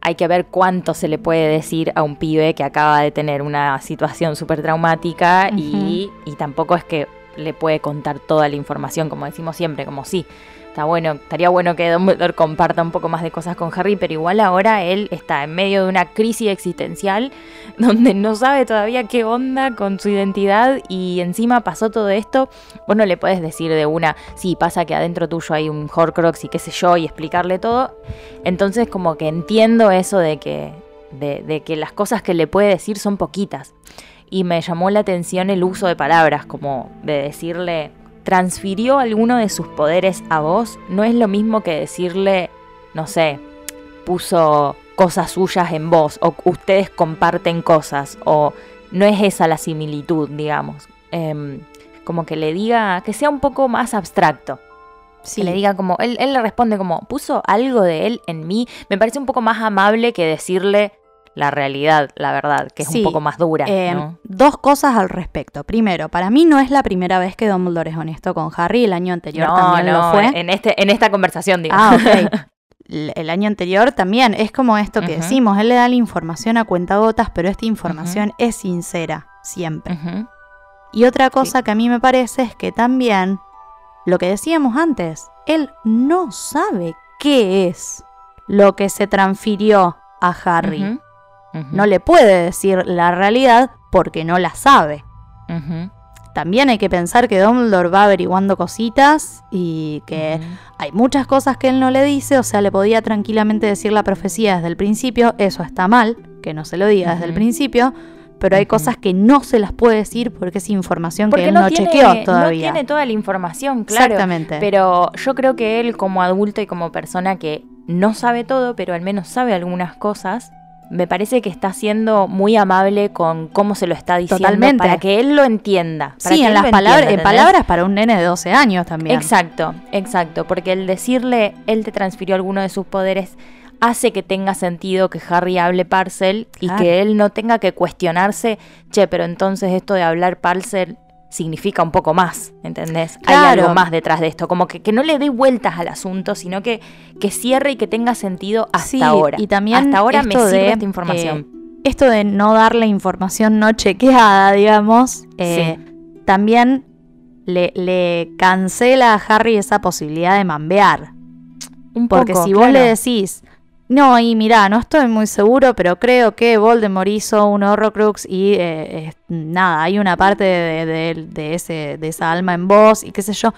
hay que ver cuánto se le puede decir a un pibe que acaba de tener una situación súper traumática y, y tampoco es que le puede contar toda la información, como decimos siempre, como sí. Está bueno, estaría bueno que Dumbledore comparta un poco más de cosas con Harry, pero igual ahora él está en medio de una crisis existencial donde no sabe todavía qué onda con su identidad y encima pasó todo esto. Vos no le puedes decir de una, sí, pasa que adentro tuyo hay un Horcrux y qué sé yo, y explicarle todo. Entonces como que entiendo eso de que, de, de que las cosas que le puede decir son poquitas. Y me llamó la atención el uso de palabras, como de decirle transfirió alguno de sus poderes a vos, no es lo mismo que decirle, no sé, puso cosas suyas en vos, o ustedes comparten cosas, o no es esa la similitud, digamos. Em, como que le diga, que sea un poco más abstracto. Sí. Que le diga como, él, él le responde como, puso algo de él en mí. Me parece un poco más amable que decirle la realidad, la verdad, que es Sí, un poco más dura. Eh, ¿no? Dos cosas al respecto. Primero, para mí no es la primera vez que Dumbledore es honesto con Harry. El año anterior No, también no, lo fue. En, este, en esta conversación, digo. Ah, ok. El año anterior también es como esto que decimos. Él le da la información a cuentagotas, pero esta información es sincera, siempre. Y otra cosa que a mí me parece es que también, lo que decíamos antes, él no sabe qué es lo que se transfirió a Harry. No le puede decir la realidad porque no la sabe. También hay que pensar que Dumbledore va averiguando cositas y que hay muchas cosas que él no le dice, o sea, le podía tranquilamente decir la profecía desde el principio, eso está mal, que no se lo diga desde el principio, pero hay cosas que no se las puede decir porque es información Porque que él no, no, tiene, chequeó no todavía. tiene toda la información, claro. Exactamente. Pero yo creo que él como adulto y como persona que no sabe todo, pero al menos sabe algunas cosas, me parece que está siendo muy amable con cómo se lo está diciendo Totalmente. para que él lo entienda. para sí, que en las palabras, en palabras para un nene de 12 años también. Exacto, exacto, porque el decirle él te transfirió alguno de sus poderes hace que tenga sentido que Harry hable Parcel y que él no tenga que cuestionarse, che, pero entonces esto de hablar Parcel significa un poco más, ¿entendés? Hay algo más detrás de esto, como que, que no le dé vueltas al asunto, sino que, que cierre y que tenga sentido hasta Sí, ahora. y también hasta ahora me sirve de, esta información. eh, Esto de no darle información no chequeada, digamos, eh, también le, le cancela a Harry esa posibilidad de mambear. un Porque poco, si vos claro. le decís, no, y mirá, no estoy muy seguro, pero creo que Voldemort hizo un Horrocrux y eh, es- nada, hay una parte de, de- de ese, de esa alma en vos y qué sé yo.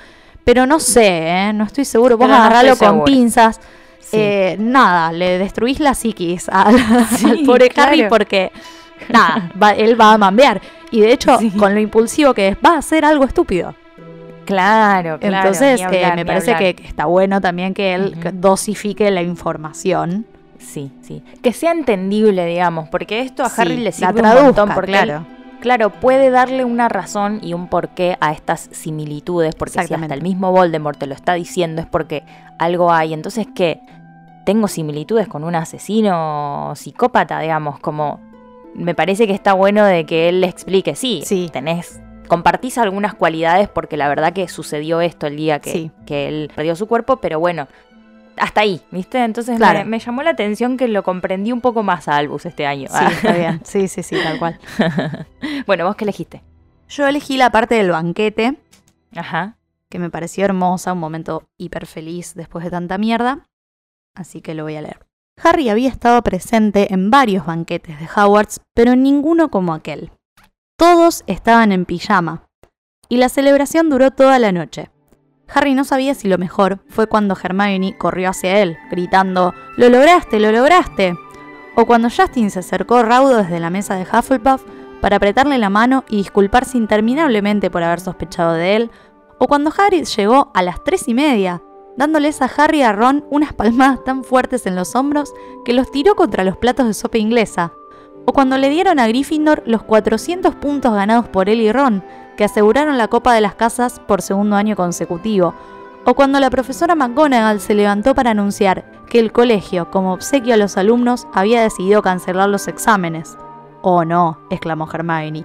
Pero no sé, ¿eh? no estoy seguro. Vos no agarralo con segura. pinzas. Sí. Eh, nada, le destruís la psiquis al, Sí, al pobre Harry porque, nada, va- él va a mambear. Y de hecho, Sí. con lo impulsivo que es, va a hacer algo estúpido. Claro, claro. Entonces, eh, me parece que, que está bueno también que él dosifique la información. Sí, sí. Que sea entendible, digamos, porque esto a Sí, Harry le la sirve un traduzca, montón porque él, claro. claro, puede darle una razón y un porqué a estas similitudes, porque si hasta el mismo Voldemort te lo está diciendo es porque algo hay. Entonces, ¿qué? Tengo similitudes con un asesino psicópata, digamos, como me parece que está bueno de que él le explique, sí, Sí. tenés compartís algunas cualidades porque la verdad que sucedió esto el día que, Sí. que él perdió su cuerpo, pero bueno, hasta ahí, ¿viste? Entonces Claro. me, me llamó la atención que lo comprendí un poco más a Albus este año. Sí, está bien. Sí, sí, sí, tal cual. bueno, ¿vos qué elegiste? Yo elegí la parte del banquete, Ajá. que me pareció hermosa, un momento hiper feliz después de tanta mierda. Así que lo voy a leer. Harry había estado presente en varios banquetes de Howards, pero ninguno como aquel. Todos estaban en pijama, y la celebración duró toda la noche. Harry no sabía si lo mejor fue cuando Hermione corrió hacia él, gritando ¡Lo lograste, lo lograste! O cuando Justin se acercó raudo desde la mesa de Hufflepuff para apretarle la mano y disculparse interminablemente por haber sospechado de él, o cuando Harry llegó a las tres y media, dándoles a Harry y a Ron unas palmadas tan fuertes en los hombros que los tiró contra los platos de sopa inglesa, o cuando le dieron a Gryffindor los 400 puntos ganados por él y Ron, que aseguraron la Copa de las Casas por segundo año consecutivo, o cuando la profesora McGonagall se levantó para anunciar que el colegio, como obsequio a los alumnos, había decidido cancelar los exámenes. Oh no, exclamó Hermione.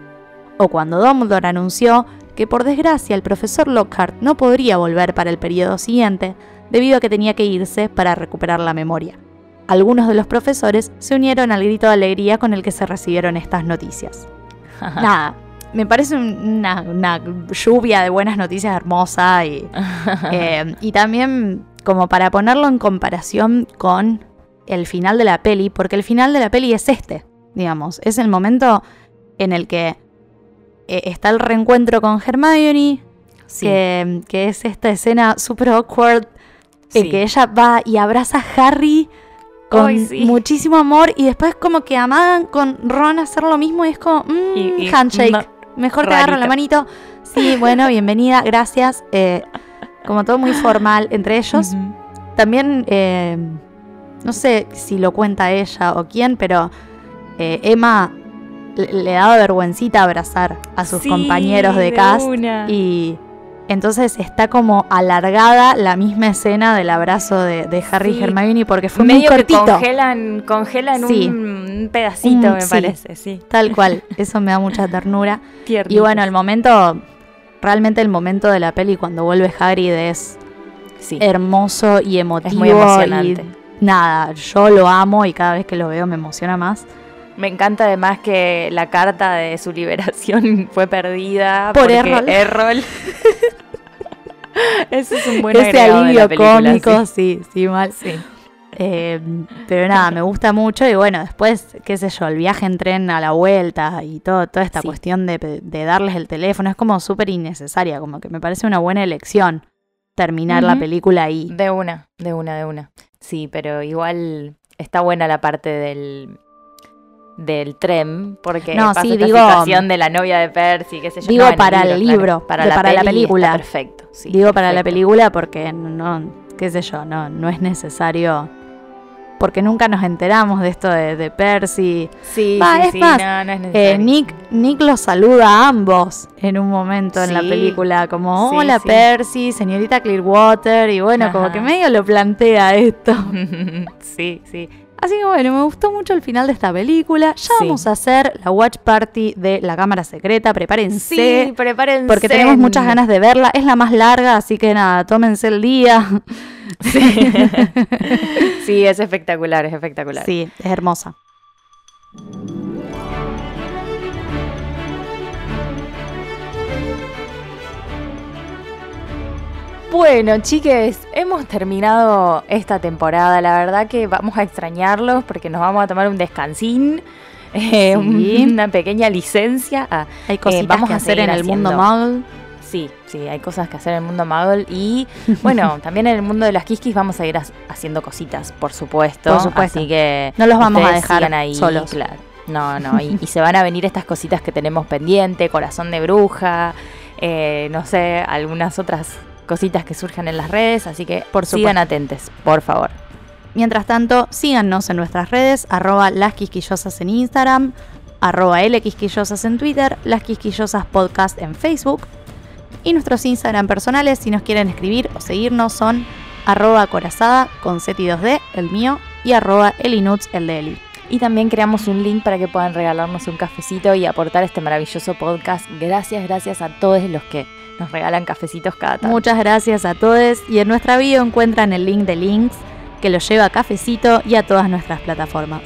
O cuando Dumbledore anunció que por desgracia el profesor Lockhart no podría volver para el periodo siguiente, debido a que tenía que irse para recuperar la memoria. Algunos de los profesores se unieron al grito de alegría con el que se recibieron estas noticias. Nada, me parece un- una, una lluvia de buenas noticias hermosa y, eh, y también como para ponerlo en comparación con el final de la peli, porque el final de la peli es este, digamos, es el momento en el que eh, está el reencuentro con Hermione, que, que es esta escena super awkward, en Sí. que ella va y abraza a Harry con sí. muchísimo amor y después como que amagan con Ron hacer lo mismo y es como, mm, Y- y handshake, no, mejor te agarro la manito. sí, bueno, bienvenida, gracias. Eh, como todo muy formal entre ellos. También, eh, no sé si lo cuenta ella o quién, pero eh, Emma le, le daba vergüencita abrazar a sus Sí, compañeros de, de cast. una. Y entonces está como alargada la misma escena del abrazo de, de Harry Sí. y Hermione porque fue Medio muy que cortito. congelan, congelan Sí. un pedacito, Un- me sí. parece, sí. Tal cual, eso me da mucha ternura. Y bueno, el momento, realmente el momento de la peli cuando vuelve Hagrid es hermoso y emotivo. Es muy emocionante. y nada, yo lo amo y cada vez que lo veo me emociona más. Me encanta además que la carta de su liberación fue perdida Por porque Errol. Errol. Ese es un buen Ese agregado de la alivio cómico, sí. sí, sí, mal. Sí. Eh, pero nada, me gusta mucho y bueno, después, qué sé yo, el viaje en tren a la vuelta y todo, toda esta Sí. cuestión de, de darles el teléfono es como súper innecesaria, como que me parece una buena elección terminar la película ahí. De una, de una, de una. Sí, pero igual está buena la parte del del tren, porque No, pasa sí, esta digo- situación de la novia de Percy, qué sé yo. Digo No, para el libro, para la, para la película. perfecto. sí, Digo para la película porque no, qué sé yo, no, no es necesario. Porque nunca nos enteramos de esto de, de Percy. Sí, es sí, más, no, no es Eh. Nick, Nick los saluda a ambos en un momento en la película, como hola. Percy, señorita Clearwater, y bueno, como que medio lo plantea esto. sí, sí. Así que bueno, me gustó mucho el final de esta película. Ya Sí. vamos a hacer la watch party de la cámara secreta, prepárense. Sí, prepárense. Porque tenemos muchas ganas de verla. Es la más larga, así que nada, tómense el día. Sí. sí, es espectacular, es espectacular. Sí, es hermosa. Bueno, chiques, hemos terminado esta temporada. La verdad que vamos a extrañarlos porque nos vamos a tomar un descansín, eh, Sí. una pequeña licencia. Ah, Hay cositas vamos que a hacer en el mundo muggle. sí, sí, hay cosas que hacer en el mundo Muggle. Y bueno, también en el mundo de las Kiskis vamos a ir ha- haciendo cositas, por supuesto. Por supuesto. Así que No los vamos a dejar ahí, solos. Claro. No, no, y, y se van a venir estas cositas que tenemos pendiente, corazón de bruja, eh, no sé, algunas otras cositas que surjan en las redes, así que Por sigan supuesto. atentes, por favor. Mientras tanto, síganos en nuestras redes, arroba las quisquillosas en Instagram, arroba lquisquillosas en Twitter, las quisquillosas podcast en Facebook. Y nuestros Instagram personales, si nos quieren escribir o seguirnos, son arroba corazada con Z y 2D, el mío, y arroba elinuts, el de Eli. Y también creamos un link para que puedan regalarnos un cafecito y aportar este maravilloso podcast. Gracias, gracias a todos los que nos regalan cafecitos cada tanto. Muchas gracias a todos y en nuestra bio encuentran el link de links que los lleva a Cafecito y a todas nuestras plataformas.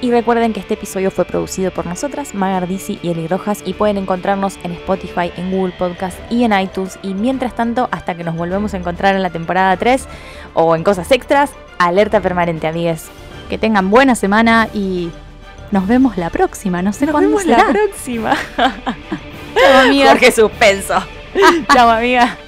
Y recuerden que este episodio fue producido por nosotras, Magar Dizzy y Eli Rojas, y pueden encontrarnos en Spotify, en Google Podcast y en iTunes. Y mientras tanto, hasta que nos volvemos a encontrar en la temporada 3 o en cosas extras, alerta permanente, amigues. Que tengan buena semana y nos vemos la próxima. No sé cuándo será. próxima. Chao, amigas. Jorge Suspenso. Chao, amiga.